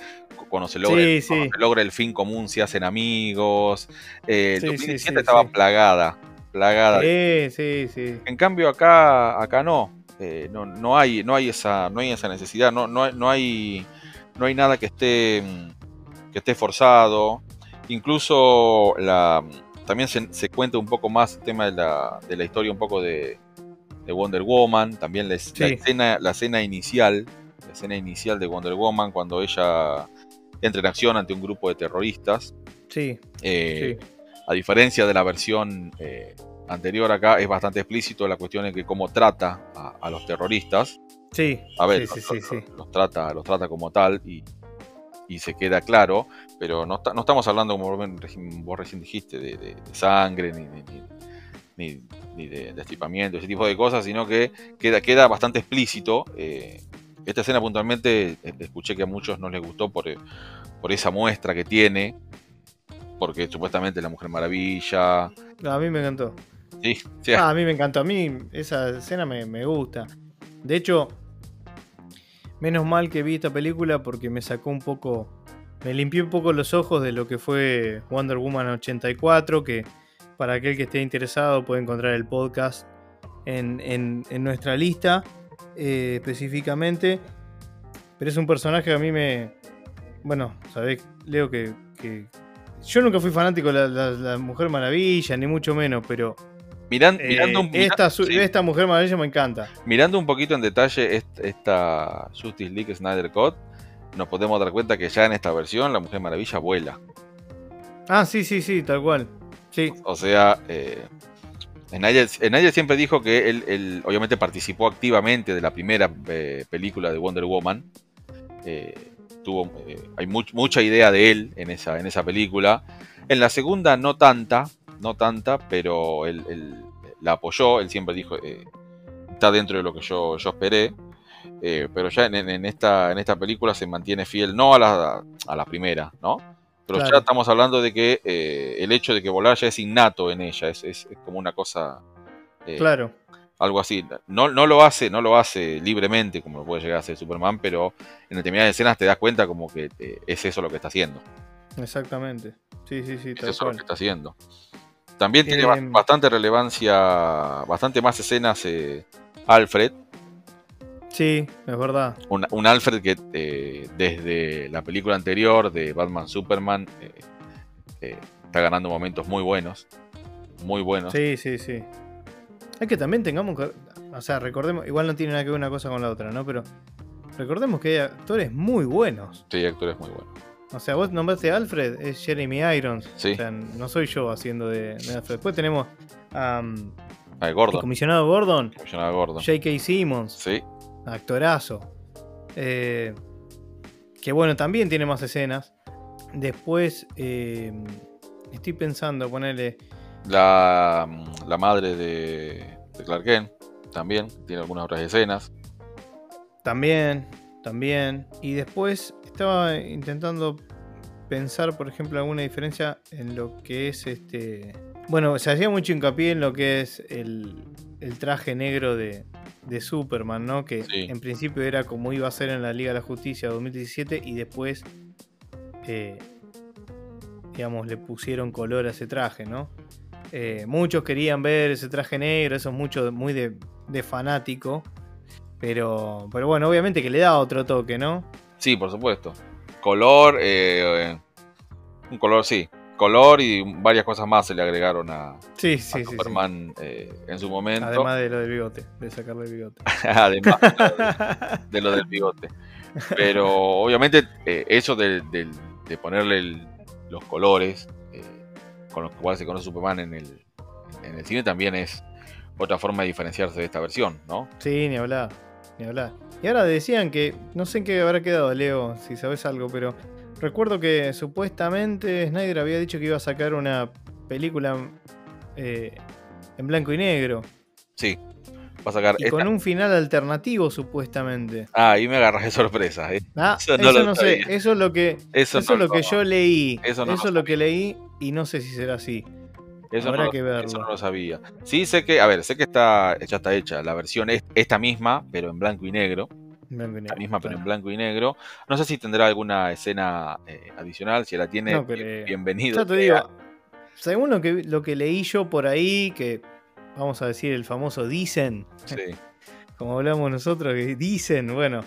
cuando se logra, el fin común se hacen amigos. Eh, 2017 estaba plagada. Plagada. Sí, sí, sí. En cambio acá, acá no. Eh, no, no, hay, no, hay esa, no hay esa necesidad, no, no, no, hay, no hay nada que esté, que esté forzado. Incluso la, también se, se cuenta un poco más el tema de la, de la historia, un poco de, de Wonder Woman, también la, escena, la escena inicial, la escena inicial de Wonder Woman cuando ella entra en acción ante un grupo de terroristas. Sí. Eh, a diferencia de la versión eh, anterior acá, es bastante explícito la cuestión de que cómo trata a, los terroristas. Sí. A ver, los, trata, los trata como tal y, se queda claro, pero no, no estamos hablando, como vos recién dijiste, de, sangre ni, ni, ni de, de ese tipo de cosas, sino que queda, queda bastante explícito. Eh, esta escena puntualmente eh, escuché que a muchos no les gustó por, eh, por esa muestra que tiene, porque supuestamente la Mujer Maravilla. A mí me encantó. Sí, ah, a mí me encantó. A mí esa escena me, me, gusta. De hecho, menos mal que vi esta película porque me sacó un poco. Me limpió un poco los ojos de lo que fue Wonder Woman 84, que para aquel que esté interesado puede encontrar el podcast en, nuestra lista eh, específicamente. Pero es un personaje que a mí me... Bueno, sabés, Leo, que, yo nunca fui fanático de la, Mujer Maravilla, ni mucho menos, pero... Mirando, eh, esta, esta, Mujer Maravilla me encanta. Mirando un poquito en detalle esta, Justice League Snyder Cut, nos podemos dar cuenta que ya en esta versión la Mujer Maravilla vuela. Ah, sí, sí, sí, tal cual. Sí. O sea, eh, Snyder, siempre dijo que él, obviamente participó activamente de la primera eh, película de Wonder Woman. Eh, tuvo, hay mucha idea de él en esa, en esa película. En la segunda no tanta, no tanta, pero él, la apoyó. Él siempre dijo, está dentro de lo que yo, yo esperé. pero ya en, esta, en esta película se mantiene fiel, no a la, a la primera, ¿no? Pero ya estamos hablando de que eh, el hecho de que volar ya es innato en ella, es, como una cosa. Eh, claro. Algo así. No, no lo hace, no lo hace libremente como lo puede llegar a hacer Superman, pero en determinadas escenas te das cuenta como que eh, es eso lo que está haciendo. Exactamente. Sí, sí, sí. Es eso lo que está haciendo. También tiene bastante relevancia, bastante más escenas Alfred, Sí, es verdad. Un, Alfred que eh, desde la película anterior de Batman Superman eh, eh, está ganando momentos muy buenos. Muy buenos. Sí, sí, sí. Es que también tengamos que. O sea, recordemos. Igual no tiene nada que ver una cosa con la otra, ¿no? Pero recordemos que hay actores muy buenos. Sí, actores muy buenos. O sea, vos nombraste a Alfred, es Jeremy Irons. Sí. O sea, no soy yo haciendo de, Alfred. Después tenemos a. Gordon. El comisionado Gordon. Comisionado Gordon. J.K. Simmons. Sí actorazo. Eh, que bueno, también tiene más escenas. Después, eh, estoy pensando ponerle. La, la madre de, Clark Kent también tiene algunas otras escenas. También, también. Y después estaba intentando pensar, por ejemplo, alguna diferencia en lo que es este. Bueno, se hacía mucho hincapié en lo que es el, el traje negro de, de Superman, ¿no? Que en principio era como iba a ser en la Liga de la Justicia 2017 y después, eh, digamos, le pusieron color a ese traje, ¿no? Eh, muchos querían ver ese traje negro, eso es mucho, muy de, fanático, pero, pero bueno, obviamente que le da otro toque, ¿no? Sí, por supuesto. Color, eh, un color, sí, color y varias cosas más se le agregaron a, Superman eh, en su momento. Además de lo del bigote, de sacarle el bigote. Además de lo del bigote. Pero obviamente eh, eso de, ponerle los colores eh, con los cuales se conoce Superman en el, en el cine también es otra forma de diferenciarse de esta versión, ¿no? Sí, ni hablar, ni hablar. Y ahora decían que, no sé en qué habrá quedado, Leo, si sabes algo, pero Recuerdo que supuestamente Snyder había dicho que iba a sacar una película eh, en blanco y negro. Sí, va a sacar. Y con un final alternativo, supuestamente. Ah, ahí me agarras de sorpresa. ¿eh? Ah, eso, no, sé. Eso es lo que, eso, es lo que yo leí. Eso, es lo que leí y no sé si será así. Eso Habrá que verlo. Eso no lo sabía. Sí, sé que, a ver, sé que está, ya está hecha. La versión es esta misma, pero en blanco y negro la misma, pero en blanco y negro. No sé si tendrá alguna escena eh, adicional. Si la tiene, bienvenido. Ya te digo, según lo que, lo que leí yo por ahí, que vamos a decir el famoso dicen, como hablamos nosotros, que dicen, bueno,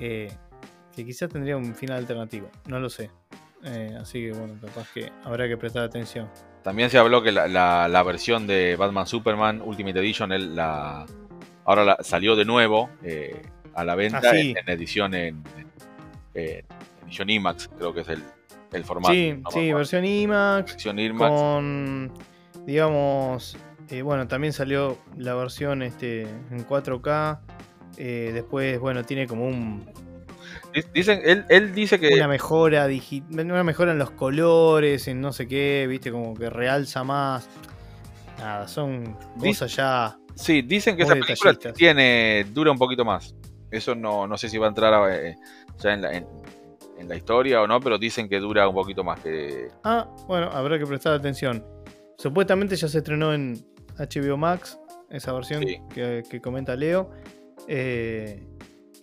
eh, que quizás tendría un final alternativo. No lo sé. Eh, así que bueno, capaz que habrá que prestar atención. También se habló que la, versión de Batman Superman Ultimate Edition, él la, ahora la, salió de nuevo a la venta ah, en, edición en, edición IMAX, creo que es el, formato. Sí, sí versión IMAX, Con, digamos, eh, bueno, también salió la versión este, en 4K. Eh, después, bueno, tiene como un. Dicen, él, él dice que. Una mejora, una mejora en los colores, en no sé qué, viste, como que realza más. Nada, son cosas ya. Sí, dicen que esa película tiene, dura un poquito más. Eso no, no sé si va a entrar eh, ya en la, en, la, historia o no, pero dicen que dura un poquito más que. Ah, bueno, habrá que prestar atención. Supuestamente ya se estrenó en HBO Max, esa versión que, comenta Leo. Eh,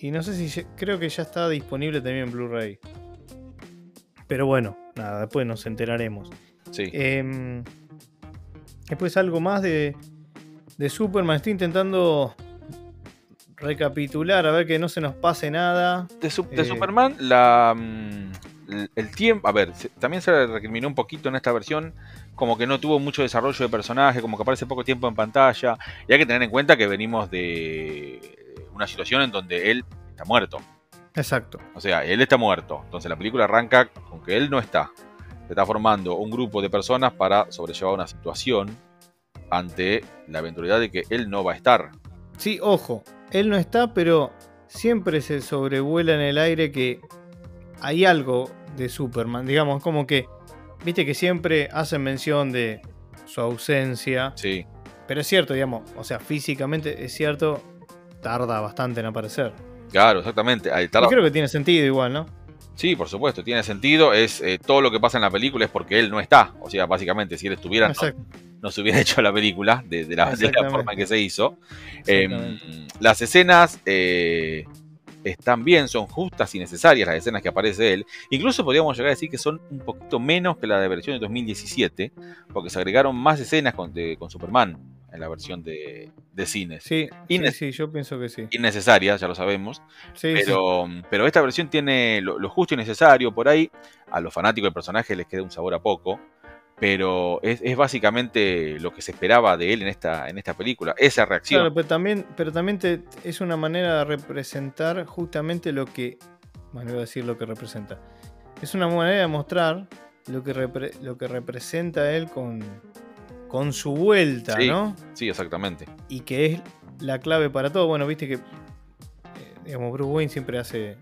y no sé si creo que ya está disponible también en Blu-ray. Pero bueno, nada, después nos enteraremos. Sí. Em, después algo más de, de Superman. Estoy intentando recapitular, a ver que no se nos pase nada. De, eh, Superman, la, mm, el tiempo. A ver, también se recriminó un poquito en esta versión, como que no tuvo mucho desarrollo de personaje, como que aparece poco tiempo en pantalla. Y hay que tener en cuenta que venimos de una situación en donde él está muerto. Exacto. O sea, él está muerto. Entonces la película arranca con que él no está. Se está formando un grupo de personas para sobrellevar una situación ante la eventualidad de que él no va a estar. Sí, ojo, él no está, pero siempre se sobrevuela en el aire que hay algo de Superman. Digamos, como que, viste que siempre hacen mención de su ausencia. Sí. Pero es cierto, digamos, o sea, físicamente es cierto, tarda bastante en aparecer. Claro, exactamente. Ahí tarda- Y creo que tiene sentido igual, ¿no? Sí, por supuesto, tiene sentido. Es eh, todo lo que pasa en la película es porque él no está. O sea, básicamente, si él estuviera, no, se hubiera hecho la película de, de la, de la Exactamente. forma en que se hizo. Eh, Exactamente. las escenas eh, están bien, son justas y necesarias las escenas que aparece él. Incluso podríamos llegar a decir que son un poquito menos que la de versión de 2017, porque se agregaron más escenas con, de- con Superman en la versión de, de cines. Sí, sí, yo pienso que sí. Innecesarias, ya lo sabemos. Sí, sí. Pero, pero esta versión tiene lo, lo justo y necesario por ahí. A los fanáticos del personaje les queda un sabor a poco. Pero es, es básicamente lo que se esperaba de él en esta, en esta película. Esa reacción. Claro, pero también, pero también te- es una manera de representar justamente lo que. Bueno, iba a decir lo que representa. Es una manera de mostrar lo que, repre- lo que representa él con, con su vuelta, Sí. ¿no? Sí, exactamente. Y que es la clave para todo. Bueno, viste que. eh, digamos, Bruce Wayne siempre hace.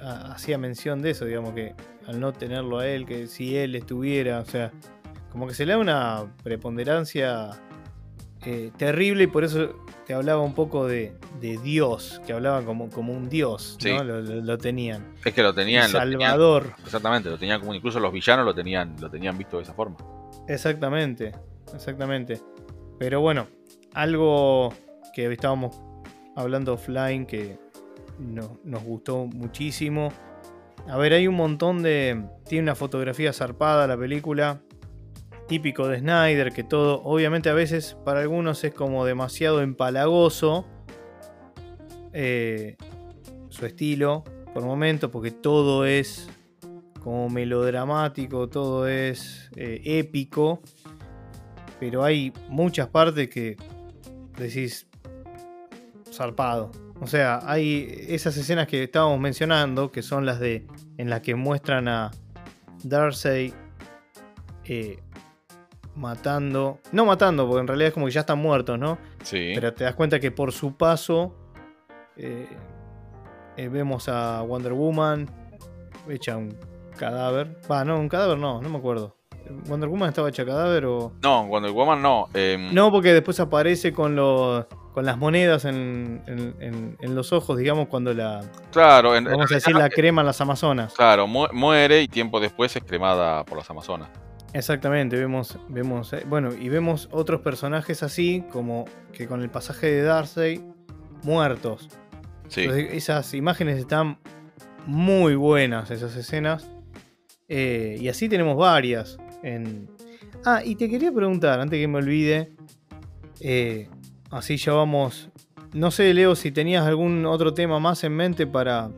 ha- hacía mención de eso, digamos que al no tenerlo a él, que si él estuviera, o sea, como que se le da una preponderancia eh, terrible y por eso te hablaba un poco de, de Dios, que hablaban como, como un Dios, Sí. ¿no? Lo, lo- lo tenían. Es que lo tenían. lo tenían- Salvador, exactamente, lo tenían como incluso los villanos lo tenían, lo tenían visto de esa forma. exactamente, exactamente. Pero bueno, algo que estábamos hablando offline que no- nos gustó muchísimo. A ver, hay un montón de... Tiene una fotografía zarpada la película. Típico de Snyder, que todo, obviamente a veces para algunos es como demasiado empalagoso. eh, su estilo, por momentos, porque todo es como melodramático, todo es eh, épico. Pero hay muchas partes que decís zarpado. O sea, hay esas escenas que estábamos mencionando, que son las de en las que muestran a Darcy eh, matando, no matando, porque en realidad es como que ya están muertos, ¿no? Sí. Pero te das cuenta que por su paso eh, eh, vemos a Wonder Woman hecha un cadáver. Va, no, un cadáver no, no me acuerdo. ¿Wonder Woman estaba hecha cadáver o.? No, Wonder Woman no. em, No, porque después aparece con los. con las monedas en, en- en- en los ojos, digamos, cuando la. Claro, Vamos a decir la crema en las Amazonas. Claro, mu- muere y tiempo después es cremada por las Amazonas. Exactamente, vemos, vemos, eh, bueno, y vemos otros personajes así, como que con el pasaje de Darcy, muertos. Sí. Entonces, esas imágenes están muy buenas, esas escenas. Eh, y así tenemos varias. En... Ah, y te quería preguntar, antes que me olvide, eh, así ya vamos... No sé, Leo, si tenías algún otro tema más en mente para,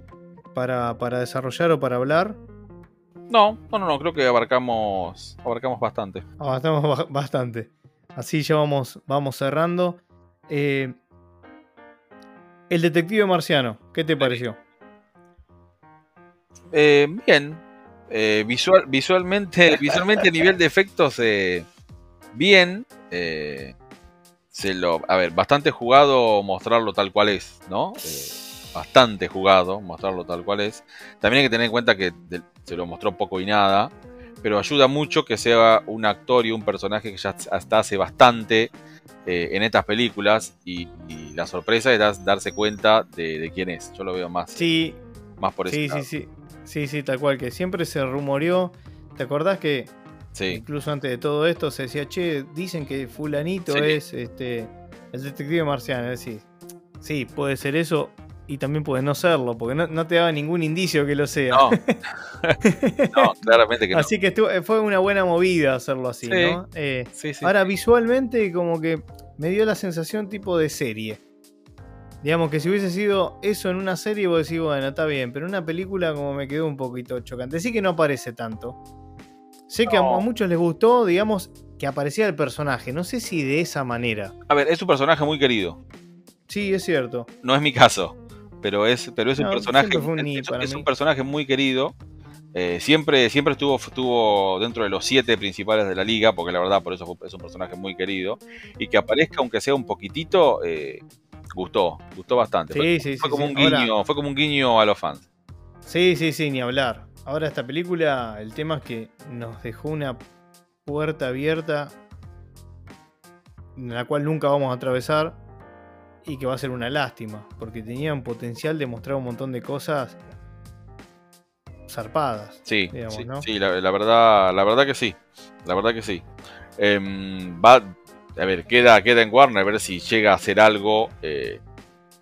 para, para desarrollar o para hablar. No, no, no, no, creo que abarcamos, abarcamos bastante. Avanzamos ba- bastante. Así ya vamos, vamos cerrando. Eh, el detective marciano, ¿qué te pareció? Eh, bien. Eh, visual, visualmente, visualmente a nivel de efectos, eh, bien. Eh, se lo, a ver, bastante jugado mostrarlo tal cual es, ¿no? Bastante jugado mostrarlo tal cual es. También hay que tener en cuenta que de- se lo mostró poco y nada. Pero ayuda mucho que sea un actor y un personaje que ya hasta hace bastante en estas películas. Y, y la sorpresa es darse cuenta de, de quién es. Yo lo veo más, Sí, más por ese sí, sí, sí. Sí, sí, tal cual, que siempre se rumoreó. ¿Te acordás que Sí. incluso antes de todo esto se decía, che, dicen que fulanito Sí. es este el detective marciano? Es decir, sí, puede ser eso y también puede no serlo, porque no, no te daba ningún indicio que lo sea. No. no, claramente que no. Así que estuvo- eh, fue una buena movida hacerlo así, Sí. ¿no? Eh, Sí, sí. Ahora, visualmente, como que me dio la sensación tipo de serie. Digamos que si hubiese sido eso en una serie, vos decís, bueno, está bien, pero en una película como me quedó un poquito chocante. Sí que no aparece tanto. Sé que a, muchos les gustó, digamos, que aparecía el personaje. No sé si de esa manera. A ver, es un personaje muy querido. Sí, es cierto. No es mi caso. pero es, pero es un personaje, un es- un personaje muy querido. eh, siempre, siempre estuvo, estuvo dentro de los siete principales de la liga, porque la verdad por eso es un personaje muy querido. Y que aparezca, aunque sea un poquitito, eh, gustó, gustó bastante. fue, Sí, sí, fue sí, como sí. un guiño, Ahora- fue como un guiño a los fans. Sí, sí, sí, ni hablar. Ahora esta película, el tema es que nos dejó una puerta abierta en la cual nunca vamos a atravesar y que va a ser una lástima, porque tenían potencial de mostrar un montón de cosas zarpadas. Sí, digamos, sí, ¿no? sí, la, la verdad, la verdad que sí, la verdad que sí. Em, va, a ver, queda, queda en Warner a ver si llega a hacer algo eh,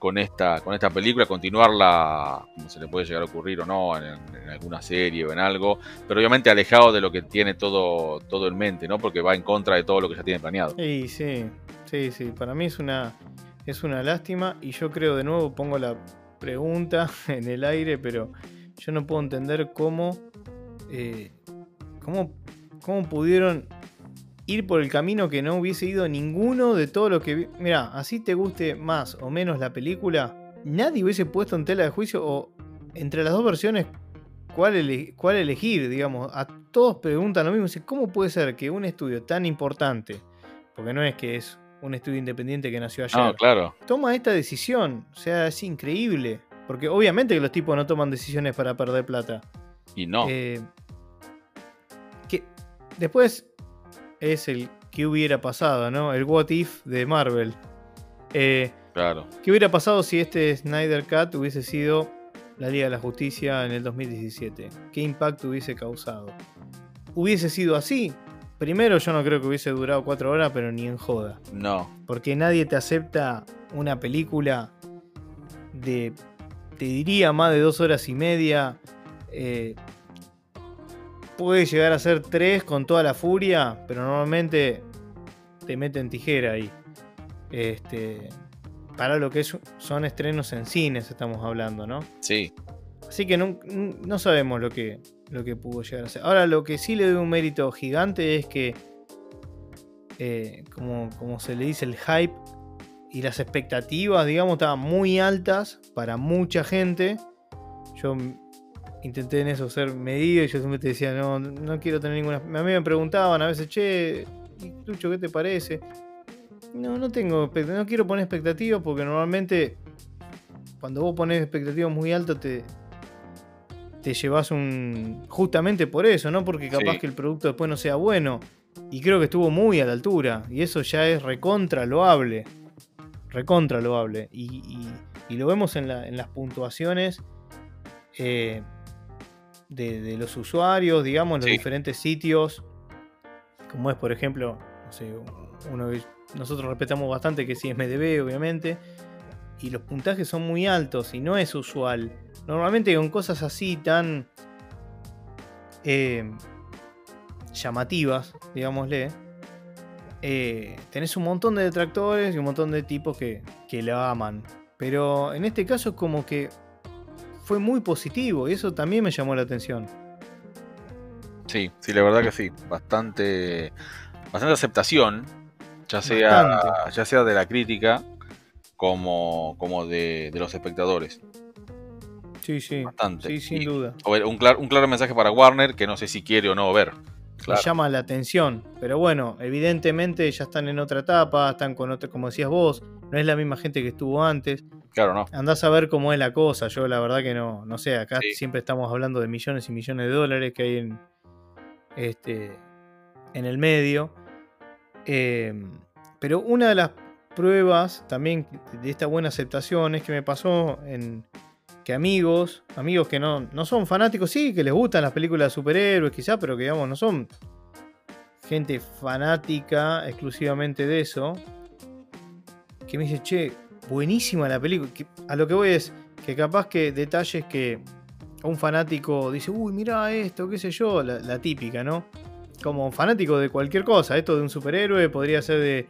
con esta, con esta película, continuarla, como se le puede llegar a ocurrir o no, en, alguna serie o en algo, pero obviamente alejado de lo que tiene todo, todo en mente, ¿no? Porque va en contra de todo lo que ya tiene planeado. Sí, sí, sí, sí. Para mí es una, es una lástima y yo creo de nuevo, pongo la pregunta en el aire, pero yo no puedo entender cómo, eh, cómo, cómo pudieron ir por el camino que no hubiese ido ninguno de todo lo que... Mira, así te guste más o menos la película, nadie hubiese puesto en tela de juicio o entre las dos versiones cuál, ele- cuál elegir, digamos. A todos preguntan lo mismo. ¿Cómo puede ser que un estudio tan importante, porque no es que es un estudio independiente que nació ayer, No, claro. toma esta decisión? O sea, es increíble. Porque obviamente que los tipos no toman decisiones para perder plata. Y no. Eh, que después es el que hubiera pasado, ¿no? El what if de Marvel. Eh, claro. ¿Qué hubiera pasado si este Snyder Cut hubiese sido la Liga de la Justicia en el 2017? ¿Qué impacto hubiese causado? ¿Hubiese sido así? Primero, yo no creo que hubiese durado cuatro horas, pero ni en joda. No. Porque nadie te acepta una película de, te diría, más de dos horas y media. Eh, puede llegar a ser tres con toda la furia, pero normalmente te meten tijera ahí. Este, para lo que es- son estrenos en cines estamos hablando, ¿no? Sí. Así que no, no sabemos lo que, lo que pudo llegar a ser. Ahora, lo que sí le doy un mérito gigante es que, eh, como, como se le dice, el hype y las expectativas, digamos, estaban muy altas para mucha gente. Yo intenté en eso ser medido y yo siempre te decía, no, no quiero tener ninguna... A mí me preguntaban a veces, che, ¿y Lucho, qué te parece? No, no tengo, no quiero poner expectativas porque normalmente cuando vos pones expectativas muy altas te, te llevas un... Justamente por eso, ¿no? Porque capaz Sí. que el producto después no sea bueno. Y creo que estuvo muy a la altura. Y eso ya es recontra loable. Recontra loable. Y, y- y lo vemos en, la- en las puntuaciones eh, de, de los usuarios, digamos, en los Sí. diferentes sitios. Como es, por ejemplo, no sé, uno que nosotros respetamos bastante, que sí es MDB, obviamente. Y los puntajes son muy altos y no es usual. Normalmente con cosas así tan eh, llamativas, digámosle, eh, tenés un montón de detractores y un montón de tipos que, que la aman. Pero en este caso es como que fue muy positivo y eso también me llamó la atención. Sí, sí, la verdad que sí. Bastante, bastante aceptación, ya sea, Bastante. ya sea de la crítica como, como de, de los espectadores. Sí, sí. Bastante. Sí, sin Y- duda. A ver, un, clar- un claro mensaje para Warner que no sé si quiere o no ver. Claro. Llama la atención. Pero bueno, evidentemente ya están en otra etapa, están con otra, como decías vos, no es la misma gente que estuvo antes. Claro, no. Andás a ver cómo es la cosa. Yo la verdad que no, no sé, acá Sí. siempre estamos hablando de millones y millones de dólares que hay en, este, en el medio. Eh, pero una de las pruebas también de esta buena aceptación es que me pasó en amigos, amigos que no, no son fanáticos, sí, que les gustan las películas de superhéroes quizá, pero que digamos no son gente fanática exclusivamente de eso, que me dice, che, buenísima la película. A lo que voy es que capaz que detalles que un fanático dice, uy, mira esto, qué sé yo, la, la típica, ¿no? Como fanático de cualquier cosa, esto de un superhéroe podría ser de,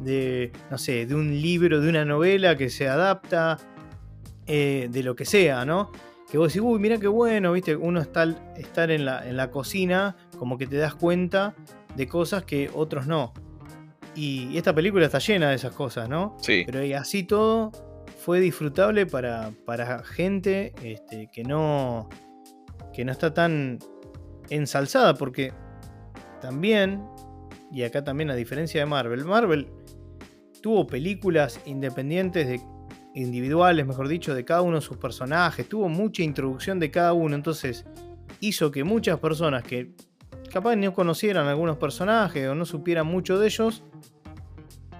de, no sé, de un libro, de una novela que se adapta, eh, de lo que sea, ¿no? Que vos decís, uy, mira qué bueno, viste, uno está, estar en la, en la cocina, como que te das cuenta de cosas que otros no. Y esta película está llena de esas cosas, ¿no? Sí, Pero y así todo fue disfrutable para, para gente este, que, no, que no está tan ensalzada, porque también, y acá también a diferencia de Marvel, Marvel tuvo películas independientes de individuales, mejor dicho, de cada uno de sus personajes, tuvo mucha introducción de cada uno, entonces hizo que muchas personas que capaz no conocieran algunos personajes o no supieran mucho de ellos,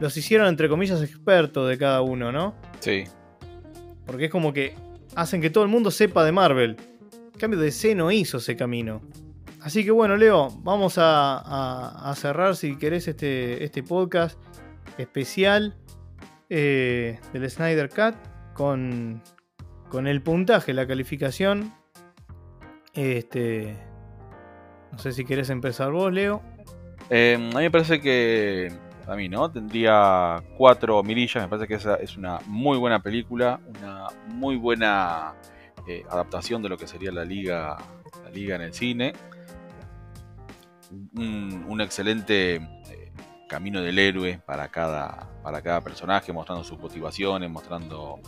los hicieron entre comillas expertos de cada uno, ¿no? Sí. Porque es como que hacen que todo el mundo sepa de Marvel. En cambio, DC no hizo ese camino. Así que bueno, Leo, vamos a, cerrar si querés este, este podcast especial eh, del Snyder Cut con, con el puntaje, la calificación. Este, no sé si querés empezar vos, Leo. Eh, a mí me parece que a mí, ¿no? Tendría cuatro mirillas, me parece que esa es una muy buena película, una muy buena eh, adaptación de lo que sería la liga, la liga en el cine. Un, excelente camino del héroe para cada, para cada personaje, mostrando sus motivaciones, mostrando,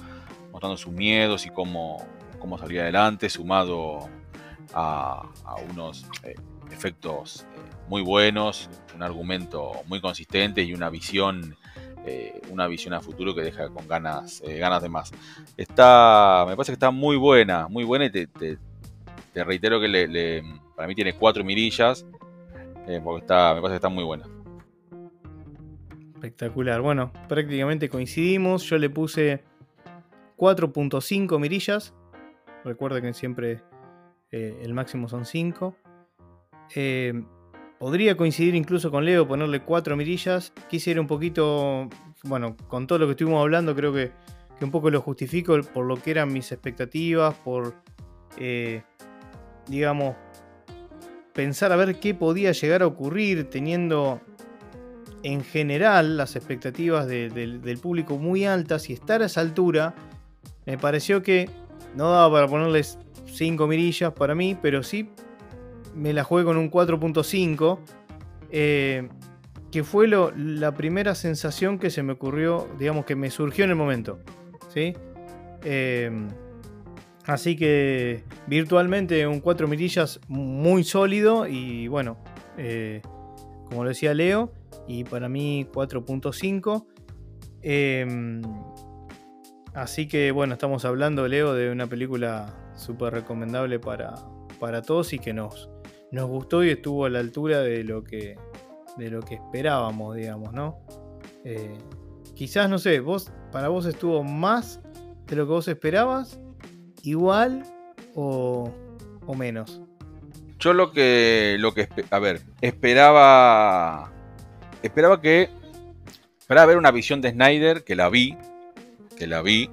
mostrando sus miedos y cómo, cómo salir adelante, sumado a, unos eh, efectos muy buenos, un argumento muy consistente y una visión eh, una visión a futuro que deja con ganas eh, ganas de más. Está, me parece que está muy buena, muy buena y te, te, reitero que para mí tiene cuatro mirillas eh, porque está, me parece que está muy buena. Espectacular. Bueno, prácticamente coincidimos. Yo le puse 4.5 mirillas. Recuerda que siempre el máximo son 5. Podría coincidir incluso con Leo, ponerle cuatro mirillas. Quise ir un poquito, bueno, con todo lo que estuvimos hablando, creo que, un poco lo justifico por lo que eran mis expectativas, por, eh, digamos, pensar a ver qué podía llegar a ocurrir teniendo en general las expectativas del público muy altas y estar a esa altura, me pareció que no daba para ponerles cinco mirillas para mí, pero sí me la jugué con un 4.5, eh, que fue la primera sensación que se me ocurrió, digamos que me surgió en el momento. ¿sí? Em, así que virtualmente un 4 mirillas muy sólido y bueno, eh, como lo decía Leo, y para mí 4.5. Em, así que bueno, estamos hablando, Leo, de una película súper recomendable para, para todos y que nos, nos gustó y estuvo a la altura de lo que, de lo que esperábamos, digamos, ¿no? Eh, quizás, no sé, vos, para vos estuvo más de lo que vos esperabas, igual o, o menos. Yo lo que, lo que, a ver, esperaba, esperaba que, esperaba ver una visión de Snyder, que la vi, que la vi.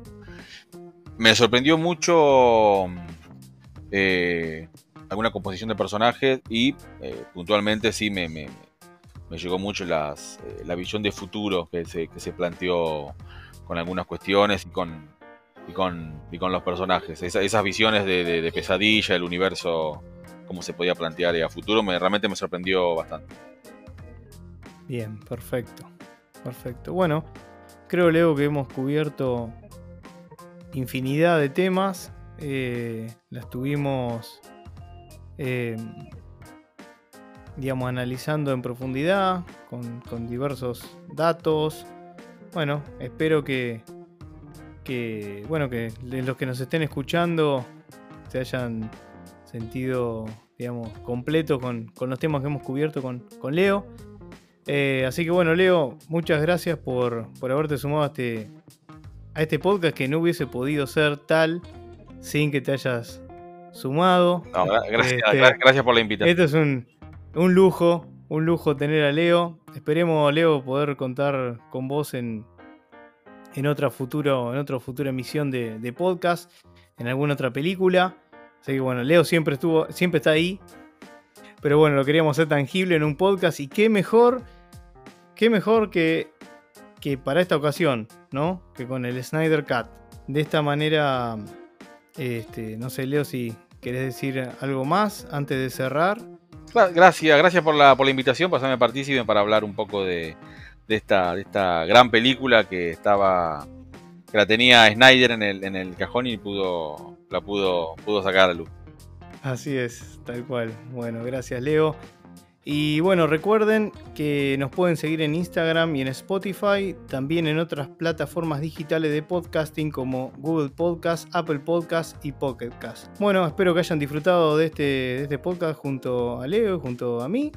Me sorprendió mucho eh, alguna composición de personajes y eh, puntualmente sí me, me, llegó mucho las, eh, la visión de futuro que se, que se planteó con algunas cuestiones y con, y con, y con los personajes. esas visiones de, pesadilla, el universo, cómo se podía plantear a futuro, me, realmente me sorprendió bastante. Bien, perfecto. Perfecto. Bueno, creo, Leo, que hemos cubierto infinidad de temas. Eh, las tuvimos eh, digamos, analizando en profundidad, con, diversos datos. Bueno, espero que, que, bueno, que los que nos estén escuchando se hayan sentido, digamos, completos con, los temas que hemos cubierto con, Leo. Eh, así que bueno, Leo, muchas gracias por, por haberte sumado a este, a este podcast que no hubiese podido ser tal sin que te hayas sumado. gracias, este, gracias, por la invitación. Esto es un, un, lujo, un lujo tener a Leo. Esperemos, Leo, poder contar con vos en, en, otra, futuro, en otra futura emisión de, podcast, en alguna otra película. Así que bueno, Leo siempre estuvo, siempre está ahí. Pero bueno, lo queríamos hacer tangible en un podcast. Y qué mejor, qué mejor que, que para esta ocasión, ¿no? Que con el Snyder Cut. De esta manera, este, no sé, Leo, si ¿Querés decir algo más antes de cerrar? Gracias, gracias por la, por la invitación, pasarme partícipe para hablar un poco de, esta, esta gran película que estaba, que la tenía Snyder en el, en el cajón y pudo, la pudo, pudo sacar a luz. Así es, tal cual. Bueno, gracias Leo. Y bueno, recuerden que nos pueden seguir en Instagram y en Spotify, también en otras plataformas digitales de podcasting como Google Podcast, Apple Podcast y Pocket. Bueno, espero que hayan disfrutado de este, de este podcast junto a Leo y junto a mí.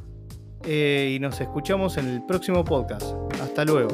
Eh, y nos escuchamos en el próximo podcast. Hasta luego.